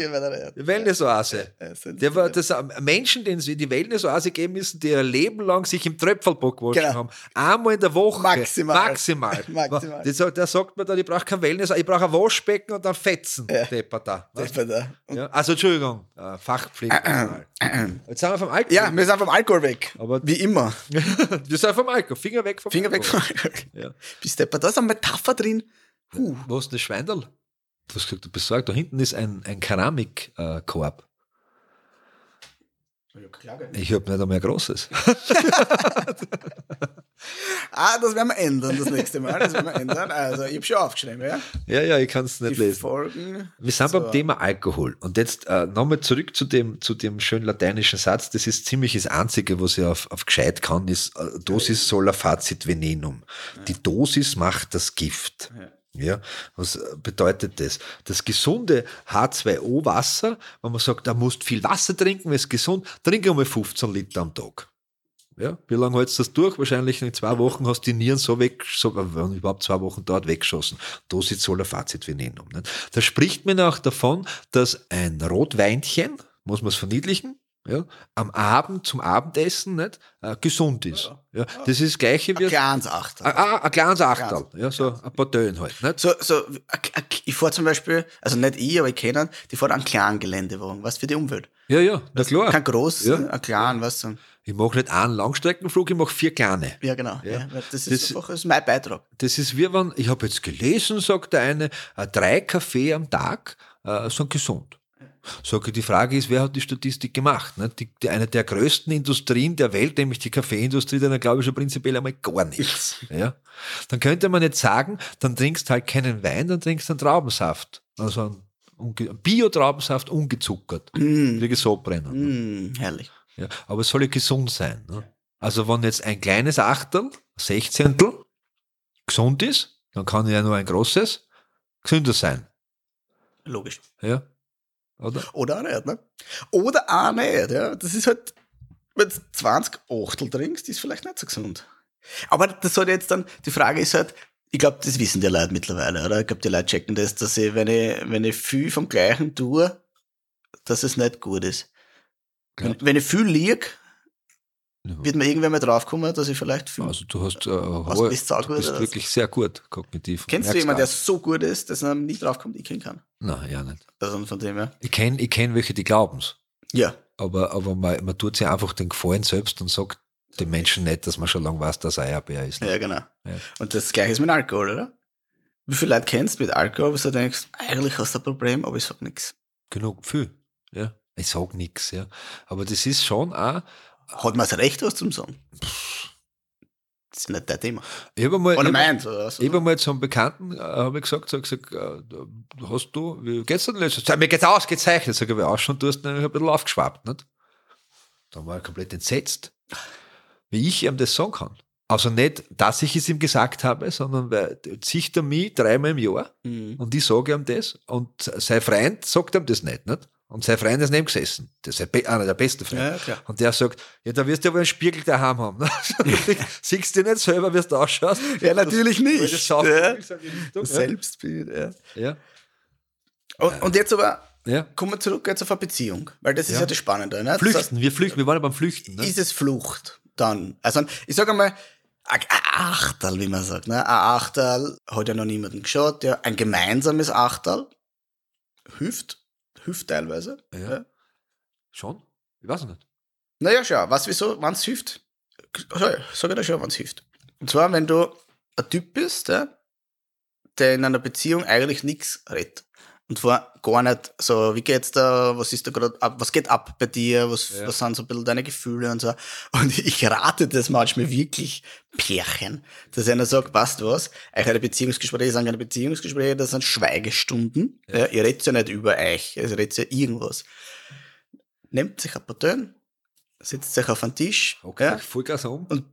Wellnessoase. Der war, das Menschen, denen sie die Wellnessoase geben müssen, die ihr Leben lang sich im Tröpfelbock waschen genau. haben. Einmal in der Woche. Maximal. Maximal. Maximal. Der, der sagt mir dann, ich brauche kein Wellness, ich brauche ein Waschbecken und dann Fetzen. Ja. Depper da. Depper da. Ja. Also Entschuldigung, äh, Fachpflege. Jetzt sind wir vom Alkohol. Ja, wir sind vom Alkohol weg. Aber Wie immer. wir sind vom Alkohol. Finger weg vom Finger Alkohol. weg vom Alkohol. Ja. Bist Depper, da ist eine Metapher drin. Huh. Wo ist das Schweindel? Du hast gesagt, du besorgt, da hinten ist ein, ein Keramikkorb. Ich habe nicht einmal ein großes. ah, das werden wir ändern das nächste Mal. Das werden wir ändern. Also, ich habe schon aufgeschrieben, ja? Ja, ja, ich kann es nicht Die lesen. Folgen. Wir sind so. beim Thema Alkohol. Und jetzt äh, nochmal zurück zu dem, zu dem schönen lateinischen Satz. Das ist ziemlich das Einzige, was ich auf, auf gescheit kann, ist äh, Dosis sola facit venenum. Ja. Die Dosis macht das Gift. Ja. Ja, was bedeutet das? Das gesunde H2O-Wasser, wenn man sagt, da musst viel Wasser trinken, es gesund, trinke einmal 15 Liter am Tag. Ja, wie lange hältst du das durch? Wahrscheinlich in zwei Wochen hast du die Nieren so weg, so, wenn überhaupt zwei Wochen dort weggeschossen. Fazit venenum. Nicht? Da spricht man auch davon, dass ein Rotweinchen, muss man es verniedlichen, ja, am Abend zum Abendessen nicht, äh, gesund ist. Ja. ja. Das ist das Gleiche wie. Ein kleines Achtel. Ah, ein kleines Achtel. Ja, so ein paar Tönen halt. Nicht? So, so, ich fahre zum Beispiel, also nicht ich, aber ich kenne die fahren einen kleinen Geländewagen, was für die Umwelt. Ja, ja, na klar. Kein großen, ja. ein kleinen, was so. Ich mache nicht einen Langstreckenflug, ich mache vier kleine. Ja, genau. Ja. ja das, ist das, einfach, das ist mein Beitrag. Das ist wie wenn, ich habe jetzt gelesen, sagt der eine, äh, drei Kaffee am Tag äh, sind gesund. Sage, die Frage ist, wer hat die Statistik gemacht? Ne? Die, die, eine der größten Industrien der Welt, nämlich die Kaffeeindustrie, dann glaube ich schon prinzipiell einmal gar nichts. Ja? Dann könnte man jetzt sagen, dann trinkst halt keinen Wein, dann trinkst du einen Traubensaft. Also einen Bio-Traubensaft ungezuckert. Mm. Wie Sodbrenner. Mm, herrlich. Ja, aber es soll ja gesund sein. Ne? Also wenn jetzt ein kleines Achtel, Sechzehntel, gesund ist, dann kann ja nur ein großes gesünder sein. Logisch. Ja. Oder? Oder auch nicht, ne? Oder auch nicht, ja. Das ist halt, wenn du 20 Achtel trinkst, ist vielleicht nicht so gesund. Aber das soll jetzt dann, die Frage ist halt, ich glaube, das wissen die Leute mittlerweile, oder? Ich glaube, die Leute checken das, dass ich, wenn ich, wenn ich viel vom Gleichen tue, dass es nicht gut ist. Wenn, wenn ich viel lieg, ja. Wird man irgendwann mal draufkommen, dass ich vielleicht viel, Also du hast äh, hohe, bist, du bist wirklich sehr gut kognitiv. Kennst du jemanden, der so gut ist, dass er nicht draufkommt, ich kennen kann? Nein, ja nicht. Also von dem her. Ich kenne ich kenn welche, die glauben es. Ja. Aber, aber man, man tut sich einfach den Gefallen selbst und sagt, die Menschen nicht, dass man schon lange weiß, dass er Eierbär ist. Ne? Ja, genau. Ja. Und das gleiche ist mit Alkohol, oder? Wie viele Leute kennst du mit Alkohol, wo du denkst, eigentlich hast du ein Problem, aber ich sag nichts. Genug, viel. Ja. Ich sag nichts, ja. Aber das ist schon auch. Hat man das Recht, was zum sagen? Das ist nicht dein Thema. Ich habe mal, oder meins, oder Ich habe mal zu einem Bekannten, äh, habe ich gesagt, so, gesagt äh, hast du, wie geht's denn letztes Mir geht's ausgezeichnet. Sag ich, auch schon, du hast ein bisschen aufgeschwappt, nicht? Dann war er komplett entsetzt, wie ich ihm das sagen kann. Also nicht, dass ich es ihm gesagt habe, sondern weil sieht er mich dreimal im Jahr mhm. und ich sage ihm das und sein Freund sagt ihm das nicht, nicht? Und sein Freund ist neben gesessen. Das ist einer der besten Freunde. Ja, und der sagt, ja, da wirst du aber einen Spiegel daheim haben. Siehst du nicht selber, wie du ausschaust? Ja, natürlich nicht. Das ja. Das Selbstbild, ja. ja. Und, und jetzt aber, ja. kommen wir zurück jetzt auf eine Beziehung, weil das ist ja, ja das Spannende. Ne? Flüchten, das heißt, wir flüchten, wir wollen beim Flüchten. Ne? Ist es Flucht dann? Also, ich sage einmal, ein Achterl, wie man sagt. Ne? Ein Achterl hat ja noch niemanden geschaut. Ja. Ein gemeinsames Achterl hilft hilft teilweise. Ja. ja. Schon? Ich weiß nicht. Naja, schau, was wieso, wann es hilft? Sag ich dir schon, wann es hilft. Und zwar, wenn du ein Typ bist, ja, der in einer Beziehung eigentlich nichts redet. Und zwar gar nicht so, wie geht's da, was ist da gerade ab, was geht ab bei dir, was, ja. was sind so ein bisschen deine Gefühle und so. Und ich rate das manchmal wirklich Pärchen, dass einer sagt, du was, euch eine Beziehungsgespräche sind keine Beziehungsgespräche, das sind Schweigestunden. Ja. Ja, ihr redet ja nicht über euch, ihr redet ja irgendwas. Nehmt sich ein paar Töne, setzt sich auf einen Tisch okay, ja, Vollgas um. und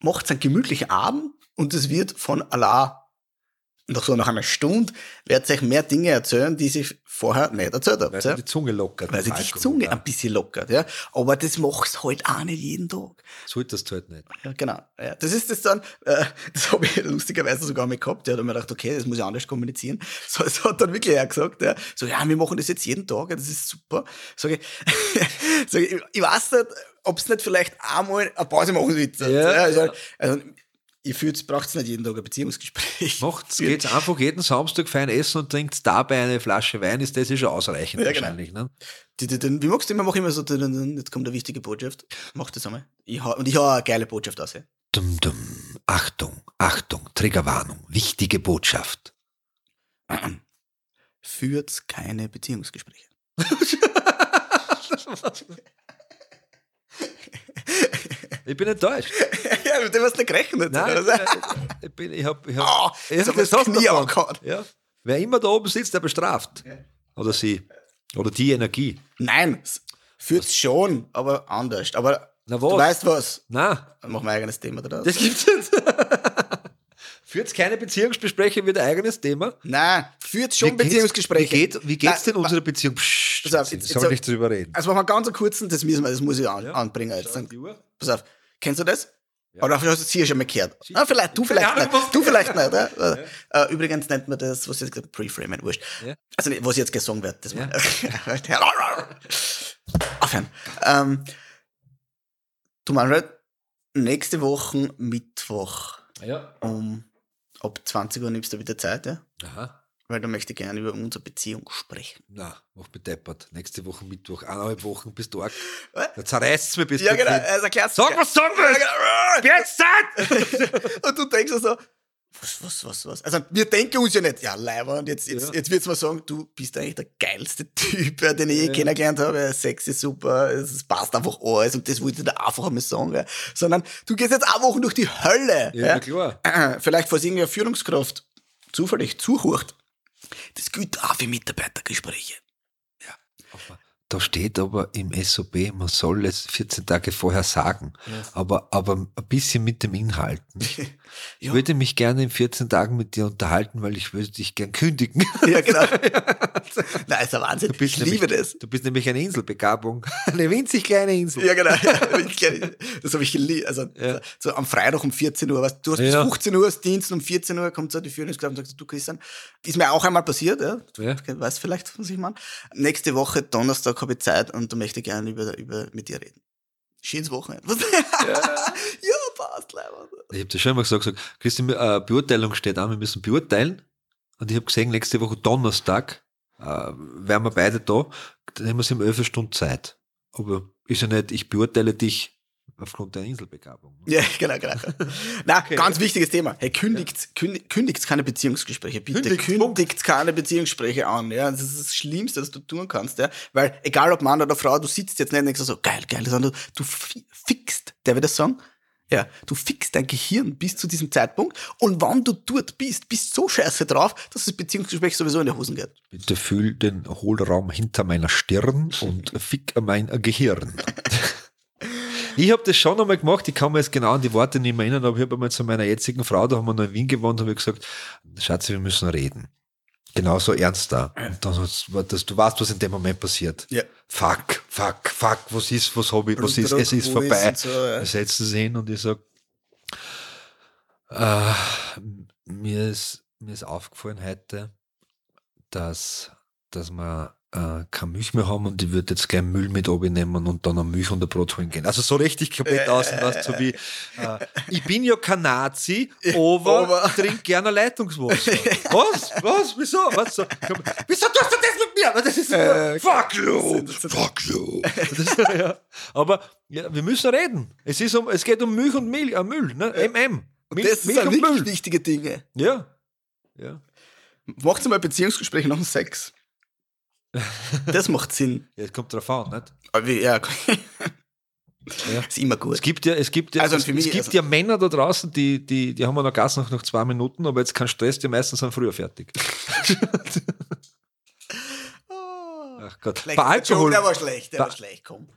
macht einen gemütlichen Abend und es wird von Allah nach so nach einer Stunde wird euch mehr Dinge erzählen, die sie vorher nicht erzählt haben. Weil sie die Zunge lockert. Weil sie die Zunge ein bisschen lockert, ja. Aber das machst du halt auch nicht jeden Tag. Solltest du halt nicht. Ja, genau. Ja, das ist das dann, äh, das habe ich lustigerweise sogar mal gehabt. Ja, da habe ich mir gedacht, okay, das muss ich anders kommunizieren. So, das hat dann wirklich er gesagt, ja. So, ja, wir machen das jetzt jeden Tag, ja, das ist super. Sag ich, sag ich, ich weiß nicht, ob es nicht vielleicht einmal eine Pause machen willst. Ja, ja, also, also, ich fühle, es braucht nicht jeden Tag ein Beziehungsgespräch. Macht geht einfach jeden Samstag fein essen und trinkt dabei eine Flasche Wein, ist das schon ausreichend ja, genau. wahrscheinlich. Genau. Ne? Wie magst du immer, mach immer so, jetzt kommt eine wichtige Botschaft. Mach das einmal. Ich ha, und ich habe eine geile Botschaft aus. Dum, dum. Achtung, Achtung, Triggerwarnung, wichtige Botschaft. Führt keine Beziehungsgespräche. Ich bin enttäuscht. ja, mit dem hast du nicht gerechnet. Nein, ich, bin, ich habe ich hab, oh, ich hab das, Knie ja. Wer immer da oben sitzt, der bestraft. Oder sie. Oder die Energie. Nein, führt schon, aber anders. Aber Na, was? du weißt was. Nein. Dann machen wir ein eigenes Thema daraus. Das gibt's nicht. Führt es keine Beziehungsgespräche wird ein eigenes Thema? Nein, führt schon wie Beziehungsgespräche. Wie, geht, wie geht's denn unserer Beziehung? Psst, auf, jetzt, soll nicht drüber reden. Also machen wir ganz einen kurzen, das, müssen wir, das muss ich an, ja. anbringen jetzt. Dann, pass auf, kennst du das? Ja. Oder hast du es hier schon mal gehört? Ah, vielleicht, du vielleicht nicht. Du vielleicht nicht. Ja? Ja. Äh, übrigens nennt man das, was jetzt gesagt Preframe, wurscht. Ja. Also was jetzt gesungen wird. Das ja. Aufhören. Ähm, du Manfred, nächste Woche Mittwoch ja. um ab 20 Uhr nimmst du wieder Zeit, ja? Aha. Weil da möchte gerne über unsere Beziehung sprechen. Na, mach bedeppert. Nächste Woche Mittwoch, eineinhalb Wochen bist du arg. Da zerreißt es mir bis Ja, genau. Also erklär's. Sag, was! Ja, genau. Jetzt Zeit! und du denkst so, was, was, was, was? Also wir denken uns ja nicht, ja, Leiber, und jetzt, jetzt, ja. jetzt wird's mal sagen, du bist eigentlich der geilste Typ, den ich je ja. kennengelernt habe. Sex ist super, es passt einfach alles und das wollte ich dir einfach einmal sagen. Ja. Sondern du gehst jetzt auch Wochen durch die Hölle. Ja, klar. Vielleicht, falls irgendeine Führungskraft zufällig zuhört. Das gilt auch für Mitarbeitergespräche. Ja. Da steht aber im SOB, man soll es 14 Tage vorher sagen, ja. aber, aber ein bisschen mit dem Inhalt. Ich ja. würde mich gerne in 14 Tagen mit dir unterhalten, weil ich würde dich gern kündigen. Ja, genau. Nein, ist ein Wahnsinn. ich liebe nämlich, das. Du bist nämlich eine Inselbegabung. Eine winzig kleine Insel. Ja, genau. das habe ich geliebt. Also ja. so am Freitag um 14 Uhr. Weißt, du hast bis 15 Uhr Dienst, um 14 Uhr kommt so die Führungskraft und sagt, du Christian, ist mir auch einmal passiert, ja? Du ja. weißt vielleicht, was ich meine. Nächste Woche, Donnerstag, habe ich Zeit und da möchte ich gerne über, über mit dir reden. Schönes Wochenende. Ja, ja passt, leider. Ich habe das schon immer gesagt, gesagt Christian, äh, Beurteilung steht an, wir müssen beurteilen. Und ich habe gesehen, nächste Woche Donnerstag äh, wären wir beide da, dann haben wir es in elf Stunden Zeit. Aber ist ja nicht, ich beurteile dich, aufgrund der Inselbegabung. Ja, genau, genau. Na, okay. ganz wichtiges Thema. Hey, kündigt, ja. kündigt, keine Beziehungsgespräche. Bitte kündigt, kündigt keine Beziehungsgespräche an. Ja, das ist das Schlimmste, was du tun kannst. Ja, weil egal ob Mann oder Frau, du sitzt jetzt nicht und denkst so geil, geil, sondern du fixst, der wird das sagen? Ja, du fixst dein Gehirn bis zu diesem Zeitpunkt und wann du dort bist, bist so scheiße drauf, dass das Beziehungsgespräch sowieso in die Hosen geht. Bitte fühl den Hohlraum hinter meiner Stirn und fick mein Gehirn. Ich habe das schon einmal gemacht, ich kann mir jetzt genau an die Worte nicht mehr erinnern, aber ich habe einmal zu meiner jetzigen Frau, da haben wir noch in Wien gewohnt, habe ich gesagt, Schatz, wir müssen reden. Genauso ernst da. Und dann du weißt, was in dem Moment passiert. Ja. Fuck, fuck, fuck, was ist, was habe ich, was ist, es ist vorbei. Ist so, ja. Wir setzen sie hin und ich sage, äh, mir ist, mir ist aufgefallen heute, dass, dass man äh, kein Milch mehr haben und ich würde jetzt gleich Müll mit nehmen und dann am Milch und der Brot holen gehen. Also so richtig komplett außen, weißt so wie, äh, ich bin ja kein Nazi, aber trink gerne Leitungswasser. Was? Was? Wieso? Was? So, wieso tust du das mit mir? Das ist, äh, fuck you! Fuck you! Ist, ja. Aber ja, wir müssen reden. Es, ist um, es geht um Milch und Milch, äh, Müll, ne? MM. Milch, das Milch sind und Müll. wichtige Dinge. Ja. ja. Macht mal Beziehungsgespräche nach dem Sex. Das macht Sinn. Ja, es kommt drauf an, nicht? Aber ja. Ja. Ist immer gut. Es gibt ja, es gibt ja, also es, es, gibt also ja Männer da draußen, die, die, die haben wir noch Gas noch, noch zwei Minuten, aber jetzt kein Stress, die meisten sind früher fertig. Ach Gott. Schlecht. Bei Alkohol. Der war schlecht, der war schlecht, komm.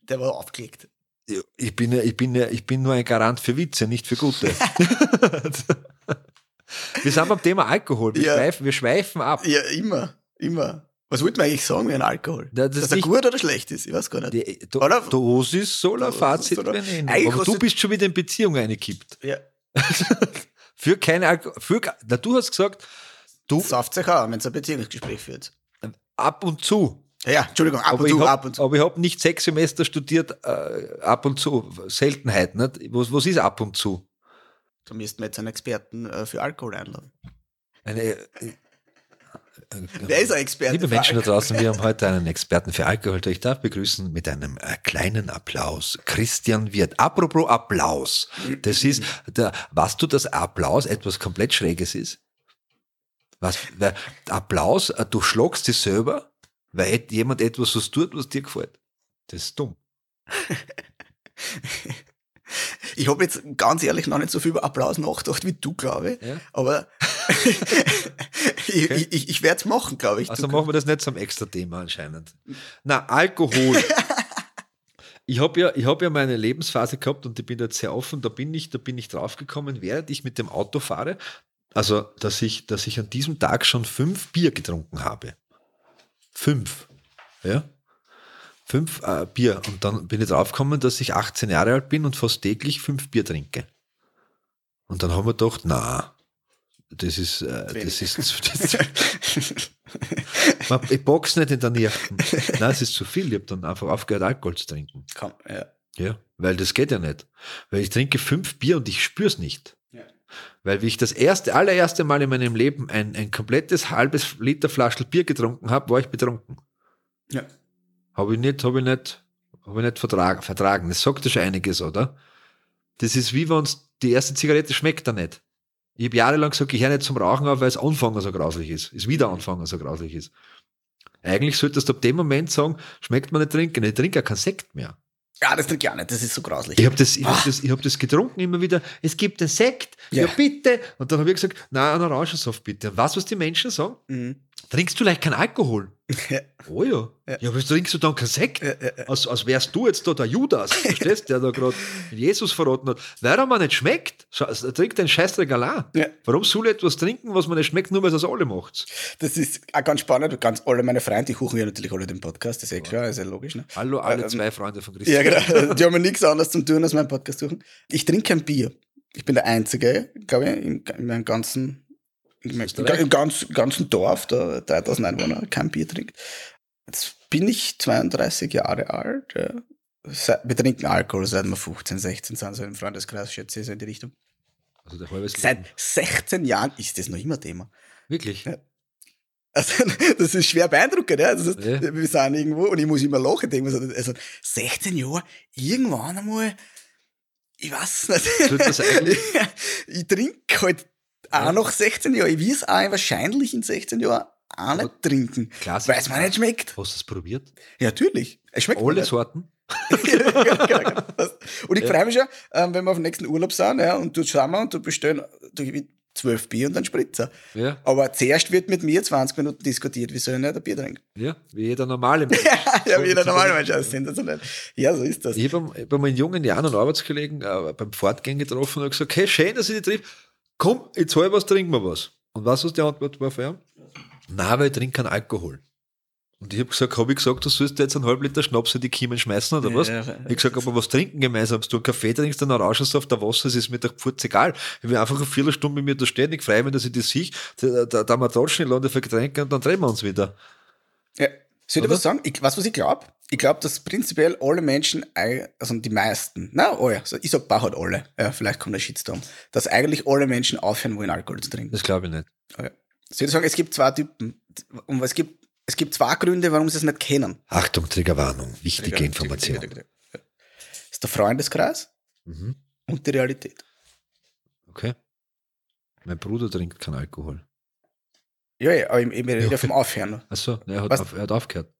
Der war aufgelegt. Ich bin, ja, ich, bin ja, ich bin nur ein Garant für Witze, nicht für gute. wir sind beim Thema Alkohol. Wir, ja. schweifen, wir schweifen ab. Ja, immer, immer. Was wollte man eigentlich sagen wie ein Alkohol? Ja, das Dass er gut oder schlecht ist? Ich weiß gar nicht. Die Do oder? Dosis ein Fazit benennen. Aber du bist schon wieder in Beziehung eingekippt. Ja. für keine Alkohol. Für, na, du hast gesagt, du. Sauft sich auch, wenn es ein Beziehungsgespräch führt. Ab und zu. Ja, Entschuldigung, ab aber und zu, hab, ab und zu. Aber ich habe nicht sechs Semester studiert, äh, ab und zu. Seltenheit, nicht? Was, was ist ab und zu? Da müssten wir jetzt einen Experten äh, für Alkohol einladen. Eine, äh, Wer ist ein Experte? Liebe Menschen da draußen, wir haben heute einen Experten für Alkohol. Ich darf begrüßen mit einem äh, kleinen Applaus Christian Wirt. Apropos Applaus. Das ist, der, weißt du, dass Applaus etwas komplett Schräges ist? Was, weil Applaus, äh, du schlagst dich selber, weil jemand etwas was tut, was dir gefällt. Das ist dumm. Ich habe jetzt ganz ehrlich noch nicht so viel über Applaus nachgedacht wie du, glaube ich. Ja? Aber ich, okay. ich, ich werde es machen, glaube ich. Also machen wir das nicht zum extra Thema anscheinend. Na, Alkohol. ich habe ja, hab ja meine Lebensphase gehabt und ich bin jetzt sehr offen, da bin ich, da bin ich draufgekommen, während ich mit dem Auto fahre, also dass ich, dass ich an diesem Tag schon fünf Bier getrunken habe. Fünf. Ja fünf äh, Bier. Und dann bin ich draufgekommen, dass ich 18 Jahre alt bin und fast täglich fünf Bier trinke. Und dann haben wir gedacht, na, das ist, äh, das ist, das, ich box nicht in der Nacht. Nein, es ist zu viel. Ich habe dann einfach aufgehört, Alkohol zu trinken. Komm, ja. Ja, weil das geht ja nicht. Weil ich trinke fünf Bier und ich spüre es nicht. Ja. Weil wie ich das erste, allererste Mal in meinem Leben ein, ein komplettes halbes Liter Flaschel Bier getrunken habe, war ich betrunken. Ja. Habe ich nicht, habe ich nicht, habe ich nicht vertragen, vertragen. Das sagt ja schon einiges, oder? Das ist wie wenn uns die erste Zigarette schmeckt da nicht. Ich habe jahrelang gesagt, ich höre nicht zum Rauchen auf, weil es Anfänger so grauslich ist. Es wieder Anfänger so grauslich ist. Eigentlich solltest du ab dem Moment sagen, schmeckt man nicht trinken. Ich trinke ja kein Sekt mehr. Ja, das trinke ich auch nicht, das ist so grauslich. Ich habe das, ich hab das, ich hab das getrunken immer wieder. Es gibt einen Sekt, ja, ja bitte. Und dann habe ich gesagt, nein, einen Orangensaft bitte. Und weißt du, was die Menschen sagen? Mhm. Trinkst du leicht keinen Alkohol? Ja. Oh ja. Ja, ja aber trinkst du dann kein Sekt? Ja, ja, als, als wärst du jetzt da der Judas, verstehst der da gerade Jesus verraten hat. Weil er mir nicht schmeckt, trinkt ein Scheißdreck allein. Ja. Warum soll ich etwas trinken, was mir nicht schmeckt, nur weil es alle macht? Das ist auch ganz spannend. Ganz alle meine Freunde, die huchen ja natürlich alle den Podcast, das ist eh klar, ist ja logisch. Ne? Hallo, alle ähm, zwei Freunde von Christian. Ja, genau. Die haben nichts anderes zu tun, als meinen Podcast suchen. Ich trinke kein Bier. Ich bin der Einzige, glaube ich, in, in meinem ganzen im ganz, ganzen Dorf, da 3000 Einwohner, kein Bier trinkt. Jetzt bin ich 32 Jahre alt. Ja. Wir trinken Alkohol seit wir 15, 16 sind, so im Freundeskreis, schätze ich, so in die Richtung. Also der Seit 16 Jahren ist das noch immer Thema. Wirklich? Ja. Also, das ist schwer beeindruckend, ja. Das heißt, ja. Wir sind irgendwo und ich muss immer lachen, denken, also 16 Jahre, irgendwann einmal, ich weiß nicht. ich trinke halt auch ja. noch 16 Jahre. Ich will es auch wahrscheinlich in 16 Jahren auch nicht trinken. Weil es mir nicht schmeckt. Hast du es probiert? Ja, natürlich. Es schmeckt Alle Sorten? Und ich ja. freue mich schon, ähm, wenn wir auf den nächsten Urlaub sind, ja, und du schauen wir und du bestellen zwölf Bier und dann Spritzer. Ja. Aber zuerst wird mit mir 20 Minuten diskutiert, wie soll ich nicht ein Bier trinken? Ja, wie jeder normale Mensch. ja, wie jeder normale Mensch. Das Ja, so ist das. Ich habe hab meinen jungen Jahren einen Arbeitskollegen äh, beim Fortgehen getroffen und gesagt, hey, schön, dass ich dich triff. Komm, jetzt hol was, trinken wir was. Und was ist die Antwort war ihn? Nein, weil ich trinke keinen Alkohol. Und ich habe gesagt, habe ich gesagt, du sollst jetzt einen halben Liter Schnaps in die Kiemen schmeißen oder was? Ja, ja, ich gesagt, aber was trinken gemeinsam? Du einen Kaffee trinkst, dann rauschst du auf der Wasser, es ist mir doch Pfurz egal. Ich will einfach eine Viertelstunde mit mir da stehen, ich freue mich, dass ich das sehe, da, da, da wir tratschen, ich lande für Getränke und dann drehen wir uns wieder. Ja. Soll ich was sagen? Ich, was, was ich glaube? Ich glaube, dass prinzipiell alle Menschen, also die meisten, na, alle, also ich sag Bach hat alle, ja, vielleicht kommt der Shitstorm, dass eigentlich alle Menschen aufhören wollen, Alkohol zu trinken. Das glaube ich nicht. Okay. Soll ich sagen, es gibt zwei Typen. Und es gibt es gibt zwei Gründe, warum sie es nicht kennen. Achtung, Triggerwarnung, wichtige Trigger, Information. Trigger, Trigger, das ist der Freundeskreis mhm. und die Realität. Okay. Mein Bruder trinkt keinen Alkohol. Ja, ja, aber ich, ich rede ja, vom Aufhören. Achso, er, hat auf, er hat aufgehört.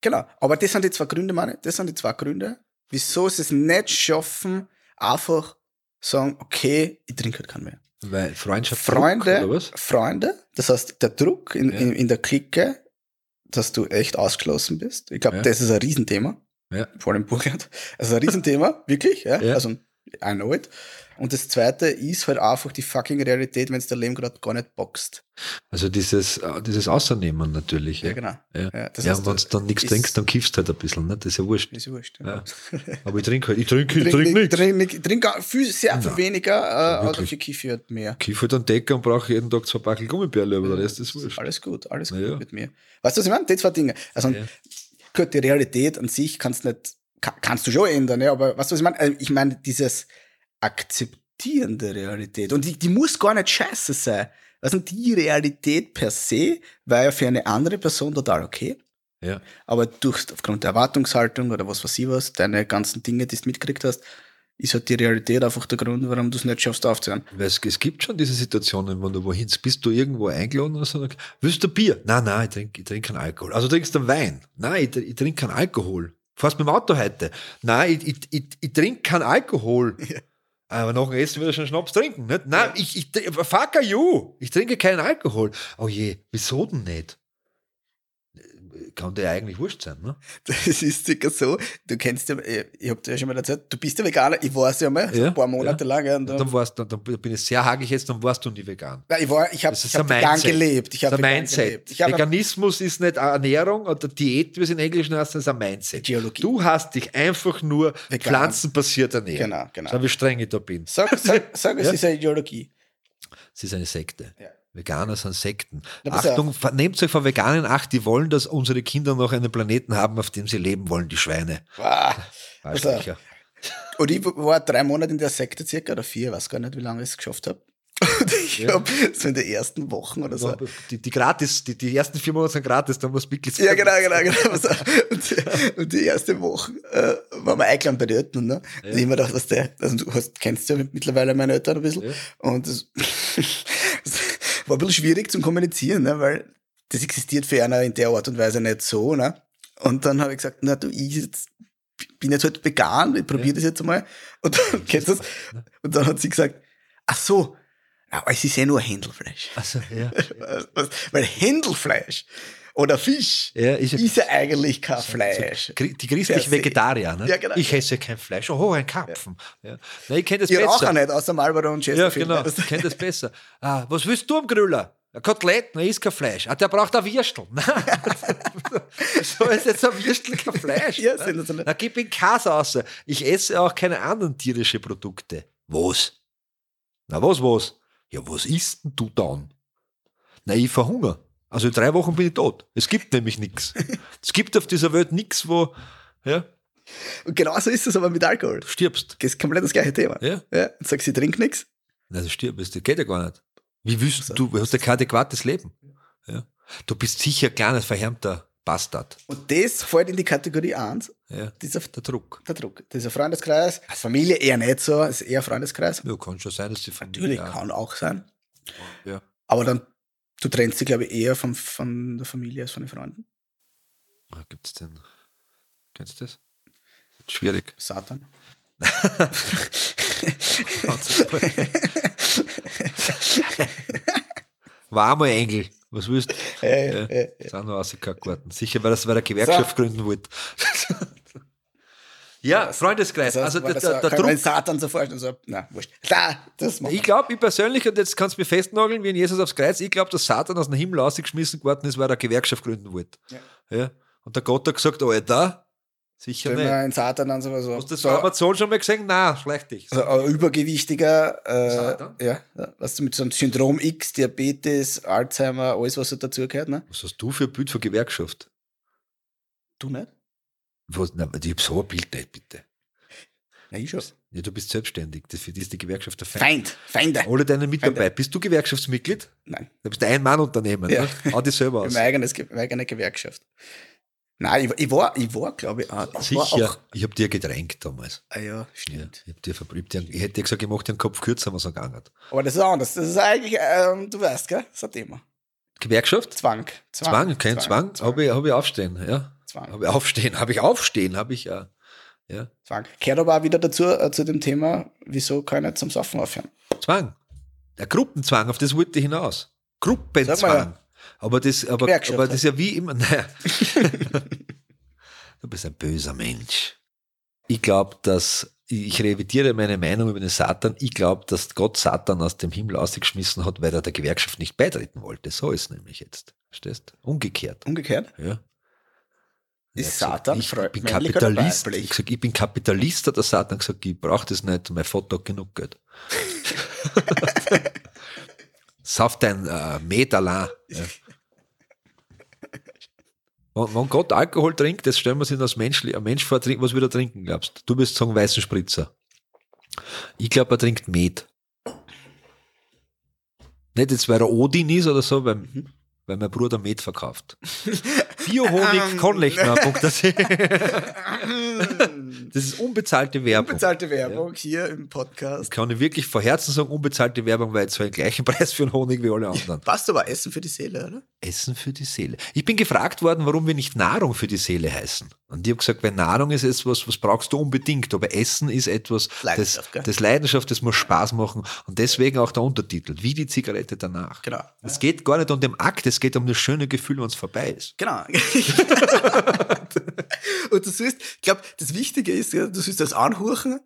Genau, aber das sind die zwei Gründe, meine Das sind die zwei Gründe, wieso sie es nicht schaffen, einfach sagen, okay, ich trinke halt keinen mehr. Weil Freundschaft Freunde, Druck? Freunde, das heißt, der Druck in, ja. in, in der Clique dass du echt ausgeschlossen bist. Ich glaube, ja. das ist ein Riesenthema. Ja. Vor allem Burkhardt. Also ein Riesenthema, wirklich. Ja. Also, I know it. Und das zweite ist halt einfach die fucking Realität, wenn es der Leben gerade gar nicht boxt. Also dieses, äh, dieses Außernehmen natürlich. Ja, ja genau. Ja, ja, ja und wenn du dann nichts trinkst, dann kiffst du halt ein bisschen. Ne? Das ist ja wurscht. ist ja wurscht. Ja. Aber ich trinke halt, ich trinke, ich trinke nichts. Ich trinke viel, sehr viel weniger, äh, aber dafür kiffe ich halt mehr. Kiffe halt einen Decker und brauche jeden Tag zwei Backel Gummibärle, aber der Rest ist wurscht. Alles gut, alles gut mit mir. Weißt du, was ich meine? Die zwei Dinge. Also, gut, die Realität an sich kannst nicht, kannst du schon ändern, ja, aber weißt du, was ich meine? Also, ich meine, dieses, akzeptierende Realität. Und die, die muss gar nicht scheiße sein. Also die Realität per se war ja für eine andere Person total okay. Ja. Aber durch, aufgrund der Erwartungshaltung oder was weiß ich was, deine ganzen Dinge, die du mitgekriegt hast, ist halt die Realität einfach der Grund, warum du es nicht schaffst aufzuhören. Weil es, es gibt schon diese Situationen, wenn du wohin bist, du irgendwo eingeladen und sagst, willst du Bier? Nein, nein, ich trinke ich trink keinen Alkohol. Also trinkst du Wein? Nein, ich, ich trinke keinen Alkohol. Fährst mit dem Auto heute? Nein, ich, ich, ich, ich trinke keinen Alkohol. Ja. Aber nach dem Essen wieder schon Schnaps trinken. Nicht? Nein, ja. ich, ich, fuck you. Ich trinke keinen Alkohol. Oh je, wieso denn nicht? Kann dir eigentlich wurscht sein, ne? Das ist sicher so. Du kennst ja, ich hab dir ja schon mal erzählt, du bist ja Veganer, ich war es ja mal, ja, ein paar Monate ja. lang. Und dann, dann, warst, dann, dann bin ich sehr hagig jetzt, dann warst du nie vegan. Ja, ich war, ich habe hab vegan gelebt. Ich hab vegan Mindset. gelebt. Ich Veganismus ist nicht Ernährung oder Diät, wie es in Englisch heißt, das ist ein Mindset. Geologie. Du hast dich einfach nur vegan. pflanzenbasiert ernährt. Genau, genau. So wie streng ich da bin. Sag, sag, sag es ist eine Ideologie. Es ist eine Sekte. Ja. Veganer sind Sekten. Achtung, ja. nehmt euch von Veganen acht, die wollen, dass unsere Kinder noch einen Planeten haben, auf dem sie leben wollen, die Schweine. Ah, also, und ich war drei Monate in der Sekte circa, oder vier, weiß gar nicht, wie lange ich es geschafft habe. Und ich ja. habe so in den ersten Wochen oder so. Die, die gratis, die, die ersten vier Monate sind gratis, dann muss Mitglied Ja, genau, genau, genau. Und die, und die erste Woche äh, waren wir eingeladen bei den Eltern. Ne? Ja. Und ich mir gedacht, was der, also du hast, kennst ja mittlerweile meine Eltern ein bisschen. Ja. Und das, war ein bisschen schwierig zum Kommunizieren, ne? weil das existiert für einer in der Art und Weise nicht so. Ne? Und dann habe ich gesagt, na du, ich jetzt, bin jetzt halt vegan, ich probiere ja. das jetzt einmal. Und dann, kennst du das? Und dann hat sie gesagt, ach so, aber es ist ja nur Händelfleisch. Ach so, ja. Weil Händelfleisch oder Fisch ja, ist, ist ja eigentlich kein Fleisch. Die christliche Vegetarier, ne? Ja, genau. Ich esse kein Fleisch. Oh, ein Karpfen. Ja. Ja. ich kenne das ich besser. Ich rauche nicht, außer Marlboro und Chesterfield. Ja, genau. Ich kenne das besser. Ah, was willst du am Grüller? Ein Kotelett, er isst kein Fleisch. Ah, der braucht ein Würstel. so ist jetzt ein Würstel kein Fleisch. ja, ne? so Na, gib ihn Käse raus. Ich esse auch keine anderen tierischen Produkte. Was? Na, was, was? Ja, was isst denn du dann? Na, ich verhungere. Also in drei Wochen bin ich tot. Es gibt nämlich nichts. Es gibt auf dieser Welt nichts, wo, ja. Und genauso ist es aber mit Alkohol. Du stirbst. Das ist komplett das gleiche Thema. Ja. ja. Und sagst, ich trinke nichts. Nein, du stirbst. Das geht ja gar nicht. Wie willst du, du hast ja kein adäquates Leben. Ja. Du bist sicher ein kleines, verhärmter Bastard. Und das fällt in die Kategorie 1. Ja. Dieser, Der Druck. der Druck. Dieser Freundeskreis. Familie eher nicht so, ist eher Freundeskreis. Ja, kann schon sein, dass die Familie. Natürlich, ja, kann auch sein. ja. Aber dann, du trennst dich, glaube ich, eher von, von der Familie als von den Freunden. Ah, Gibt's denn? Kennst du das? Schwierig. Satan. War einmal Engel. Was willst du? Äh, äh, äh. Sind noch rausgekackt worden. Sicher, weil das weil er Gewerkschaft gründen wollte. ja, Freundeskreis. Das Also war der, der, der Druck. Satan so vorstellen. So, na, wurscht. Da, das Ich glaube, ich persönlich, und jetzt kannst du mir festnageln, wie in Jesus aufs Kreuz, ich glaube, dass Satan aus dem Himmel rausgeschmissen geworden ist, weil er eine Gewerkschaft gründen wollte. Ja. Ja. Und der Gott hat gesagt, Alter, sicher Wenn nicht. einen Satan dann so, Hast du das so, Amazon schon mal gesehen? Nein, schlecht dich. so ein übergewichtiger, äh, Satan? ja, ja, was du mit so einem Syndrom X, Diabetes, Alzheimer, alles, was so dazugehört, ne? Was hast du für ein Bild von Gewerkschaft? Du nicht? Was, nein, ich hab so ein Bild nicht, bitte. Ja, ich schon. Ja, du bist selbstständig. Das für die ist die Gewerkschaft der Feind. Feind, Feinde. Alle deine Mitarbeiter. Bist du Gewerkschaftsmitglied? Nein, Du bist ein Ein-Mann-Unternehmen. Ja. Ne? Hau dich selber aus. meine, eigenes, Ge- meine eigene Gewerkschaft. Nein, ich, ich war, ich war, glaube ich, auch. Ich Sicher. auch, Ich hab dir gedrängt damals. ah ja, Ja, stimmt. ich, hab dir verbrüht. Ich hätte dir gesagt, ich mach dir den Kopf kürzer, was er gegangen hat. Aber das ist anders. Das ist eigentlich, ähm, du weißt, gell? Das ist ein Thema. Gewerkschaft? Zwang. Zwang, kein Zwang. Habe ich, hab ich aufstehen, ja. Zwang. Habe ich aufstehen, habe ich aufstehen, habe ich ja. Ja. Zwang. Kehrt aber auch wieder dazu, äh, zu dem Thema, wieso kann ich nicht zum Saufen aufhören? Zwang. Der Gruppenzwang, auf das wollte ich hinaus. Gruppenzwang. ja. Aber das, aber, aber das ist ja wie immer. Naja. du bist ein böser Mensch. Ich glaube, dass, ich revidiere meine Meinung über den Satan. Ich glaube, dass Gott Satan aus dem Himmel ausgeschmissen hat, weil er der Gewerkschaft nicht beitreten wollte. So ist es nämlich jetzt. Verstehst? Umgekehrt. Umgekehrt? Ja. Ist Er Satan gesagt, ich, ich bin Kapitalist. Ich, gesagt, ich bin Kapitalist, hat der Satan gesagt, ich brauche das nicht, mein Vater hat genug Geld. Sauf dein äh, Met allein. Ja. Wenn, wenn Gott Alkohol trinkt, das stellen wir sich als Mensch, ein Mensch vor, was wir da trinken, glaubst du? wirst sagen weißen Spritzer. Ich glaube, er trinkt Met. Nicht jetzt, weil er Odin ist oder so, weil, Mhm. Weil mein Bruder Met verkauft. Biohonig Konlechner.at Das ist unbezahlte Werbung. Unbezahlte Werbung hier im Podcast. Kann ich wirklich vor Herzen sagen, unbezahlte Werbung, weil ich zahle den gleichen Preis für einen Honig wie alle anderen. Passt aber Essen für die Seele, oder? Essen für die Seele. Ich bin gefragt worden, warum wir nicht Nahrung für die Seele heißen. Und ich habe gesagt, weil Nahrung ist etwas, was brauchst du unbedingt, aber Essen ist etwas, das, Leidenschaft, gell? das Leidenschaft, das muss Spaß machen und deswegen auch der Untertitel, wie die Zigarette danach. Genau. Es geht gar nicht um den Akt, es geht um das schöne Gefühl, wenn es vorbei ist. Genau. und du sollst, ich glaube, das Wichtige ist, ja, du sollst das anhuchen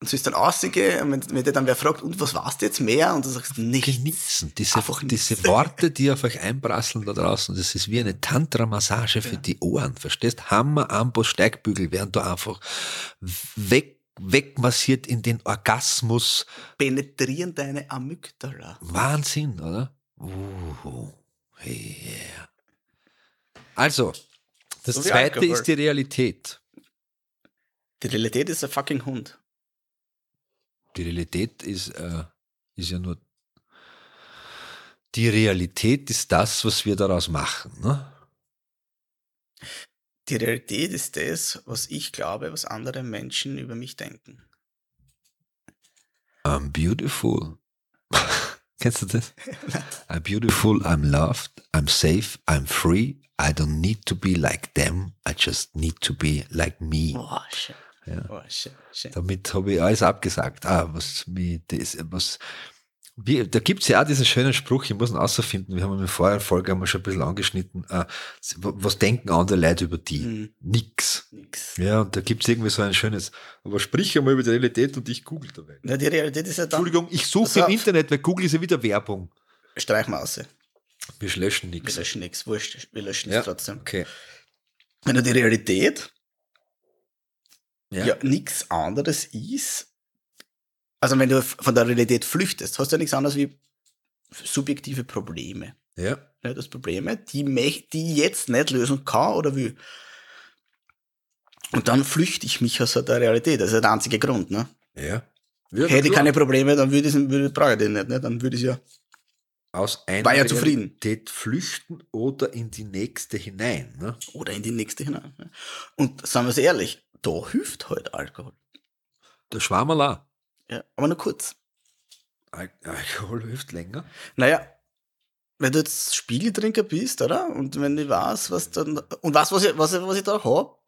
und sollst dann rausgehen und wenn, wenn dir dann wer fragt, und was warst du jetzt mehr? Und du sagst, nichts. Genießen, diese, Einfach diese nichts. Worte, die auf euch einprasseln da draußen, das ist wie eine Tantra-Massage für die Ohren, verstehst? Hammer, Amboss, Steigbügel werden da einfach weg, wegmassiert in den Orgasmus. Penetrieren deine Amygdala. Wahnsinn, oder? Uh, yeah. Also, das So zweite ist die Realität. Die Realität ist ein fucking Hund. Die Realität ist, äh, ist ja nur. Die Realität ist das, was wir daraus machen. Ne? Die Realität ist das, was ich glaube, was andere Menschen über mich denken. I'm beautiful. Kennst du das? I'm beautiful, I'm loved, I'm safe, I'm free. I don't need to be like them. I just need to be like me. Oh, schön. Ja. Oh, schön, schön. Damit habe ich alles abgesagt. Ah, was mir das, was. Wie, da gibt's ja auch diesen schönen Spruch, ich muss ihn außerfinden, wir haben in der vorherigen Folge wir schon ein bisschen angeschnitten. Äh, was denken andere Leute über die? Hm, Nix. nix. Ja, und da gibt's irgendwie so ein schönes, aber sprich einmal über die Realität und ich google dabei. Ja, die Realität ist ja dann. Entschuldigung, ich suche Also- im Internet, weil Google ist ja wieder Werbung. Streich mal aus. Wir löschen Wir nichts. löschen nichts. Wurscht. Wir löschen Ja. es trotzdem. Okay. Wenn du die Realität Ja. ja, nichts anderes ist, also wenn du von der Realität flüchtest, hast du ja nichts anderes wie subjektive Probleme. Ja. Ja, das Probleme, die, die ich jetzt nicht lösen kann oder will. Und dann flüchte ich mich aus der Realität. Das ist ja der einzige Grund. Ne? Ja. Hätte ich keine Probleme, dann würde ich, würde, brauche ich den nicht. Ne? Dann würde ich ja aus einer War ja zufrieden. Realität flüchten oder in die nächste hinein. Ne? Oder in die nächste hinein. ja. Und sagen wir es ehrlich, da hilft halt Alkohol. Der Schwammerla. Ja, aber nur kurz. Al Alkohol hilft länger. Naja, wenn du jetzt Spiegeltrinker bist, oder? Und wenn ich weiß, was dann. Und was, was ich, was ich, was ich da hab,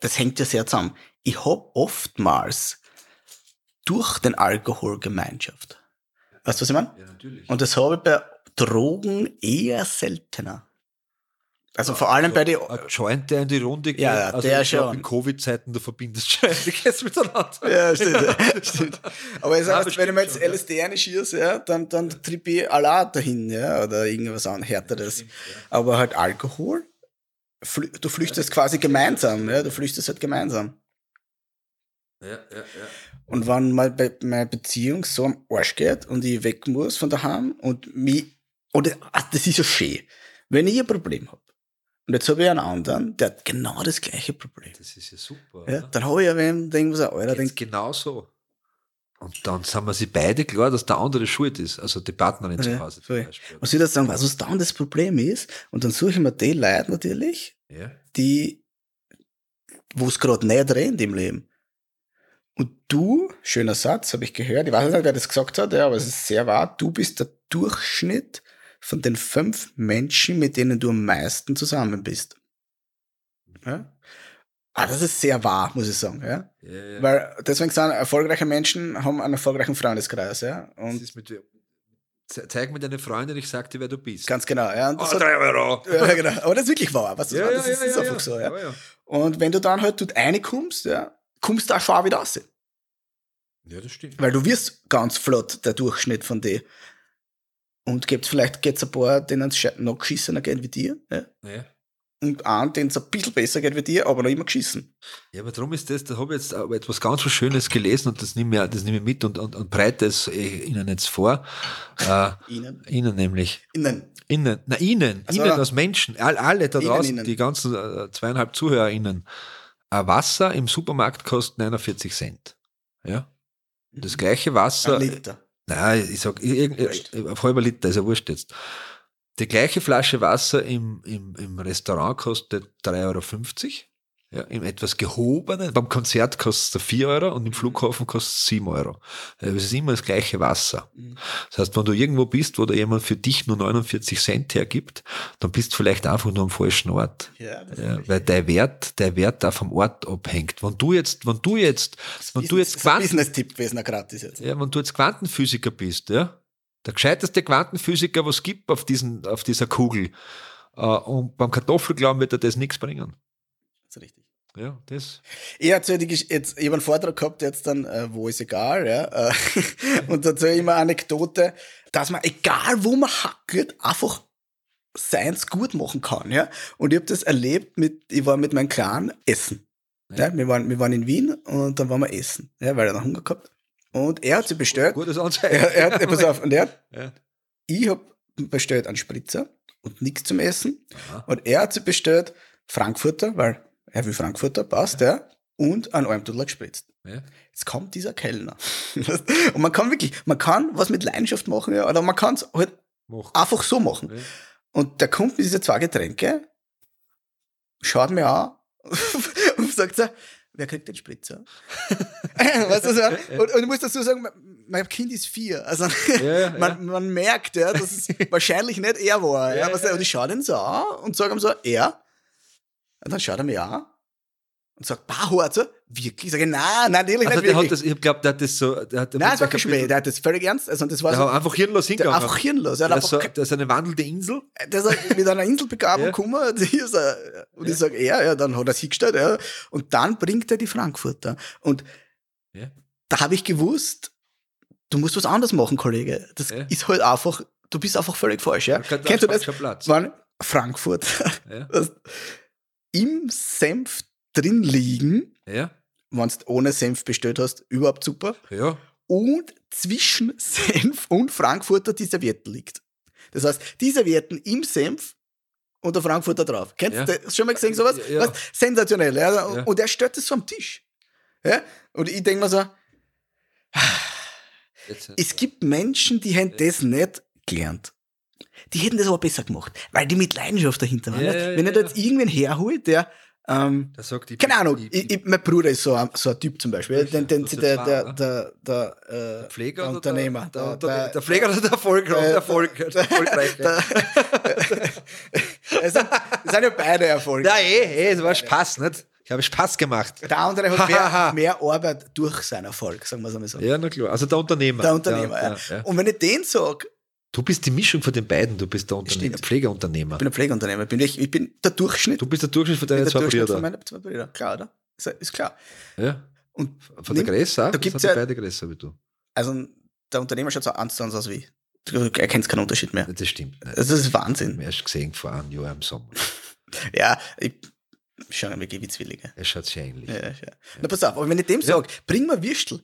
das hängt ja sehr zusammen. Ich hab oftmals durch den Alkohol Gemeinschaft. Weißt du, was ich meine? Ja, natürlich. Und das habe ich bei Drogen eher seltener. Also vor allem bei den. Ein Joint, der in die Runde geht. Ja, ja, also der ich glaub, schon. In Covid-Zeiten, du verbindest Joints miteinander. Ja, stimmt. stimmt. Aber Ja, das wenn ich mir jetzt stimmt schon, LSD einschieße, ja, dann, dann trippe ich Allah dahin, ja, oder irgendwas an, härteres. Aber halt Alkohol, flü du flüchtest quasi gemeinsam, ja, du flüchtest halt gemeinsam. Ja, ja, ja. Und wenn mal bei meine Beziehung so am Arsch geht und ich weg muss von daheim und mich, oder, ah, das ist ja schön, wenn ich ein Problem habe. Und jetzt habe ich einen anderen, der hat genau das gleiche Problem. Das ist ja super. Ja, dann habe ich ja wem, der irgendwas, Alter, Geht's denkt, genau so. Und dann sind wir sich beide klar, dass der andere schuld ist. Also die Partnerin zu Ja, Hause voll. ich da sagen, was, was dann das Problem ist, und dann suche ich mir die Leute natürlich, Ja. die, wo es gerade nicht rennt im Leben. Und du, schöner Satz, habe ich gehört, ich weiß nicht, wer das gesagt hat, ja, aber es ist sehr wahr, du bist der Durchschnitt von den fünf Menschen, mit denen du am meisten zusammen bist. Ja? Ah, das ist sehr wahr, muss ich sagen. Ja? Ja, ja. Weil deswegen sind erfolgreiche Menschen haben einen erfolgreichen Freundeskreis. Ja? Und zeig mir deine Freundin, ich sag dir, wer du bist. ganz genau. Ja, und oh, das hat, drei Euro. ja, genau. Aber das ist wirklich wahr. Was das, das ist, ist einfach so. Ja? Ja, ja. Und wenn du dann halt dort reinkommst, ja, kommst du auch schon wieder raus. ja, das stimmt. Weil du wirst ganz flott der Durchschnitt von dir. Und gibt vielleicht gibt's ein paar, denen es noch geschissener geht wie dir. Ja? Ja. Und einen, denen es ein bisschen besser geht wie dir, aber noch immer geschissen. Ja, aber darum ist das, da habe ich jetzt etwas ganz was Schönes gelesen und das nehme ich, das nehme ich mit und, und, und breite es äh, Ihnen jetzt vor. Äh, Ihnen. Ihnen nämlich. Innen. Ihnen, na Ihnen, Ach so. Ihnen als Menschen, all, alle da Ihnen, draußen, Ihnen. die ganzen äh, zweieinhalb ZuhörerInnen. Ein Wasser im Supermarkt kostet 49 Cent. Ja. Das gleiche Wasser. Ein Liter. Nein, ich sag, auf halber Liter, ist ja wurscht jetzt. Die gleiche Flasche Wasser im, im, im Restaurant kostet 3,50 Euro. Ja, im etwas gehobenen, beim Konzert kostet es 4 Euro und im Flughafen kostet es 7 Euro. Es ist immer das gleiche Wasser. Mhm. Das heißt, wenn du irgendwo bist, wo da jemand für dich nur 49 Cent hergibt, dann bist du vielleicht einfach nur am falschen Ort. Ja, Ja, weil der Wert, der Wert da vom Ort abhängt. Wenn du jetzt, wenn du jetzt, wenn du jetzt Quanten, Business-Tipp gewesen, ein gratis jetzt. ja, wenn du jetzt Quantenphysiker bist, ja, der gescheiteste Quantenphysiker, was es gibt auf, diesen, auf dieser Kugel, äh, und beim Kartoffelglauben wird er das nichts bringen. Ja, das. Ich Gesch- jetzt, ich habe einen Vortrag gehabt jetzt dann, äh, wo ist egal, ja, äh, und da erzähle ich immer eine Anekdote, dass man, egal wo man hackelt, einfach seins gut machen kann, ja. Und ich habe das erlebt mit, ich war mit meinem Clan essen. Ja. wir, waren, wir waren in Wien und dann waren wir essen, ja, weil er noch Hunger gehabt. Und er hat sich bestellt, Gutes Anzeichen. er, er hat, pass auf, und er hat, Ja. ich habe bestellt einen Spritzer und nichts zum Essen. Aha. Und er hat sich bestellt Frankfurter, weil er will Frankfurter, passt, ja. Und einen Almdudler gespritzt. Ja. Jetzt kommt dieser Kellner. und man kann wirklich, man kann was mit Leidenschaft machen, ja, oder man kann es halt Mach. einfach so machen. Ja. Und der kommt mit diese zwei Getränke, schaut mir an und sagt so, wer kriegt den Spritzer? weißt du, so? und, und ich muss dazu sagen, mein- Kind ist vier. Also Ja, ja, man, man merkt, ja, dass es wahrscheinlich nicht er war. Ja, Ja, was ja. Und ich schaue den so an und sage ihm so, er. Und dann schaut er mir an und sagt, bah, so, wirklich? Ich, nein, nein, natürlich Also nicht der hat wirklich. das, ich glaube, der hat das so, der hat nein, das war ein kein Schmäh, der hat das völlig ernst. Also, das war so, hat einfach hirnlos hingegangen. einfach hirnlos. Er hat Der einfach so, der ist eine wandelnde Insel. der ist mit einer Inselbegabung Ja. gekommen und ich, so, und ich sage, er, ja, dann hat er sich gestellt, ja. Und dann bringt er die Frankfurter. Und Ja. da habe ich gewusst, du musst was anderes machen, Kollege. Das Ja. ist halt einfach, du bist einfach völlig falsch, ja. Kennst du das? Platz. Wann Frankfurt Ja. das im Senf drin liegen, Ja. wenn du ohne Senf bestellt hast, überhaupt super. Ja. Und zwischen Senf und Frankfurter die Serviette liegt. Das heißt, die Servietten im Senf und der Frankfurter drauf. Kennst Ja. du das? Schon mal gesehen sowas? Ja. Was? Sensationell. Ja? Ja. Und er stellt das so am Tisch. Ja? Und ich denke mir so, es gibt Menschen, die haben das nicht gelernt. Die hätten das aber besser gemacht, weil die mit Leidenschaft dahinter waren. Ja, ja, Wenn er da jetzt irgendwen herholt, der, ähm, sagt keine Ahnung, ich, ich, mein Bruder ist so ein, so ein Typ zum Beispiel, den, den, der, der, ne? der, der, äh, Pfleger der Unternehmer. Der, der, der, der, der Pfleger oder der Erfolg, äh, der Erfolg, der Erfolgreiche. der, es sind, es sind ja beide Erfolge. Ja, eh, eh, es war Spaß, nicht? Ich habe Spaß gemacht. Der andere hat mehr, mehr Arbeit durch seinen Erfolg, sagen wir es einmal so. Ja, na klar. Also der Unternehmer. Der Unternehmer, ja. ja, ja. Und wenn ich den sage, Du bist die Mischung von den beiden. Du bist der Stimmt. Pflegeunternehmer. ich bin ein Pflegeunternehmer, bin ich, ich bin der Durchschnitt, Du bist der Durchschnitt von deinen der zwei Durchschnitt von Brüdern. meinen zwei Brüdern. Klar, oder? Ist, ist klar. Ja. Und Von der auch? da gibt's ja- beide größer wie du. Also der Unternehmer schaut so eins zu eins aus wie. Du erkennst keinen Unterschied mehr. Das stimmt. Nicht. Das ist Wahnsinn. Ich habe erst gesehen vor einem Jahr im Sommer. Ja, ich schaue mir wie Zwillinge. Er schaut sehr ähnlich. Ja, ja. Na pass auf, aber wenn ich dem sage, bring mal Würstel,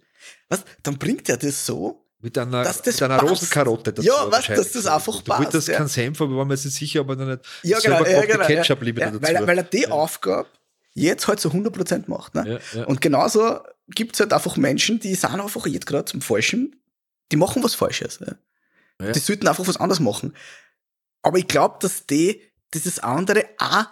was, dann bringt er das so, Mit einer, Dass das mit einer passt. Rosenkarotte dazu. Ja, weißt, dass das einfach Du wolltest passt, ja. keinen Senf, aber wir waren mir jetzt nicht sicher, ob er nicht ja, genau, ja, genau, Ketchup ja. lieber ja, dazu. weil, er- weil er die Ja. Aufgabe jetzt halt zu 100% macht. Ne? Ja, ja. Und genauso gibt es halt einfach Menschen, die sind einfach jetzt gerade zum Falschen, die machen was Falsches. Ne? Ja. Die sollten einfach was anderes machen. Aber ich glaube, dass die dieses andere auch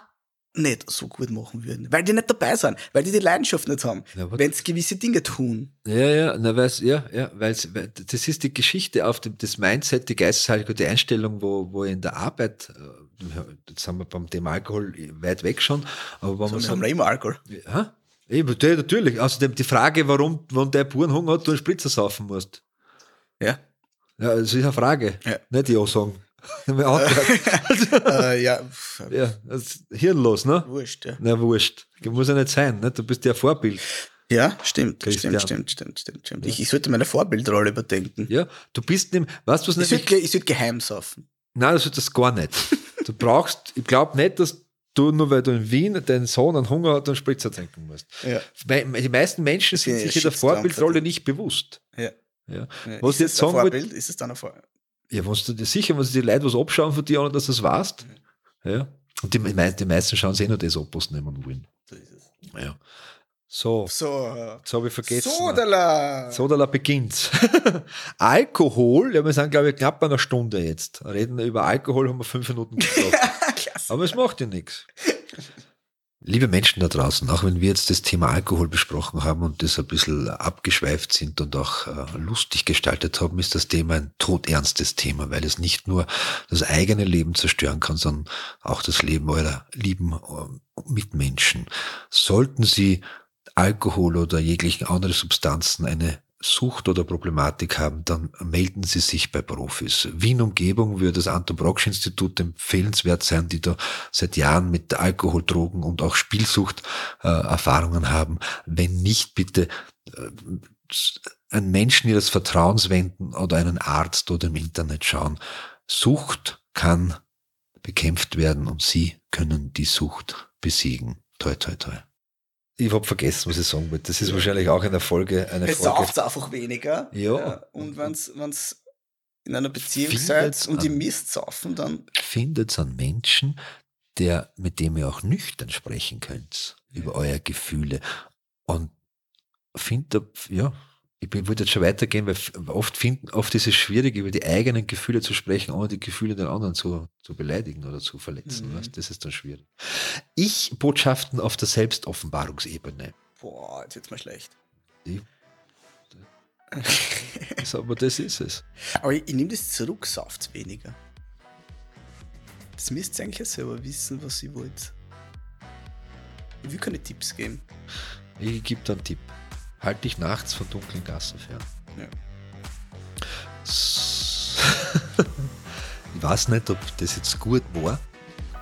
nicht so gut machen würden, weil die nicht dabei sind, weil die die Leidenschaft nicht haben, Ja, wenn sie gewisse Dinge tun. Ja, ja, na, weil's, ja, ja, weil's, weil das ist die Geschichte auf dem, das Mindset, die Geisteshaltung, die Einstellung, wo, wo in der Arbeit, äh, jetzt sind wir beim Thema Alkohol weit weg schon, aber wenn So, man haben wir immer Alkohol. ja, eben, natürlich, außerdem die Frage, warum, wenn der Burenhunger hat, du einen Spritzer saufen musst. Ja. Ja, das ist eine Frage, Ja. nicht Ja sagen. Äh, ja, ja, das ist hirnlos, ne? wurscht, ja. Na, wurscht. Muss ja nicht sein, ne? Du bist ja Vorbild. Ja, stimmt, Christian. stimmt, stimmt, stimmt, stimmt, stimmt. Ich, ich sollte meine Vorbildrolle überdenken. Ja, du bist nem, weißt du was Ich nämlich? sollte, ich sollte geheim saufen. Nein, das ist das gar nicht. Du brauchst, ich glaube nicht, dass du nur weil du in Wien deinen Sohn einen Hunger hat, einen Spritzer trinken musst. Ja. Die meisten Menschen sind Ja, sich in der Vorbildrolle nicht bewusst. Ja. Ja. Ja, Was ist ich jetzt sagen Vorbild? Ist es dann ein Vorbild? Ja, wenn du dir sicher, wenn sie die Leute was abschauen von dir, ohne dass du es weißt. Ja. Und die, mei- die meisten schauen sich eh nur das ab, was sie nehmen wollen. So ist es. Ja. So, So, jetzt habe ich vergessen. Sodala. Sodala beginnt. Alkohol, ja, wir sind, glaube ich, knapp bei einer Stunde jetzt. Reden über Alkohol haben wir fünf Minuten gesprochen. Klasse. Aber es macht ja nichts. Liebe Menschen da draußen, auch wenn wir jetzt das Thema Alkohol besprochen haben und das ein bisschen abgeschweift sind und auch äh, lustig gestaltet haben, ist das Thema ein todernstes Thema, weil es nicht nur das eigene Leben zerstören kann, sondern auch das Leben eurer lieben äh, Mitmenschen. Sollten Sie Alkohol oder jeglichen andere Substanzen eine Sucht oder Problematik haben, dann melden Sie sich bei Profis. Wien Umgebung würde das Anton Brocksch Institut empfehlenswert sein, die da seit Jahren mit Alkohol, Drogen und auch Spielsucht äh, Erfahrungen haben. Wenn nicht, bitte äh, einen Menschen ihres Vertrauens wenden oder einen Arzt oder im Internet schauen. Sucht kann bekämpft werden und Sie können die Sucht besiegen. Toi, toi, toi. Ich habe vergessen, was ich sagen wollte. Das ist wahrscheinlich auch eine Folge. Eine Es Folge. sauft einfach weniger. Ja. Und wenn es in einer Beziehung seid und die Mist saufen, dann findet einen Menschen, der, mit dem ihr auch nüchtern sprechen könnt über eure Gefühle. Und findet, ja, ich würde jetzt schon weitergehen, weil oft finden, oft ist es schwierig, über die eigenen Gefühle zu sprechen, ohne die Gefühle der anderen zu, zu beleidigen oder zu verletzen. Mhm. Weißt? Das ist dann schwierig. Ich Botschaften auf der Selbstoffenbarungsebene. boah, jetzt wird's mal schlecht. Also, aber das ist es. Aber ich, ich nehme das zurück, sauft weniger. Das müsst ihr eigentlich selber wissen, was ihr wollt. Ich will keine Tipps geben. Ich gebe da einen Tipp. Halt dich nachts von dunklen Gassen fern. Ja. Ich weiß nicht, ob das jetzt gut war.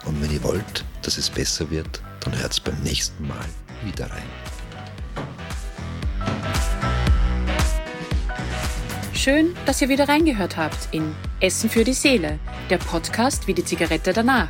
Und wenn ihr wollt, dass es besser wird, dann hört beim nächsten Mal wieder rein. Schön, dass ihr wieder reingehört habt in Essen für die Seele, der Podcast wie die Zigarette danach.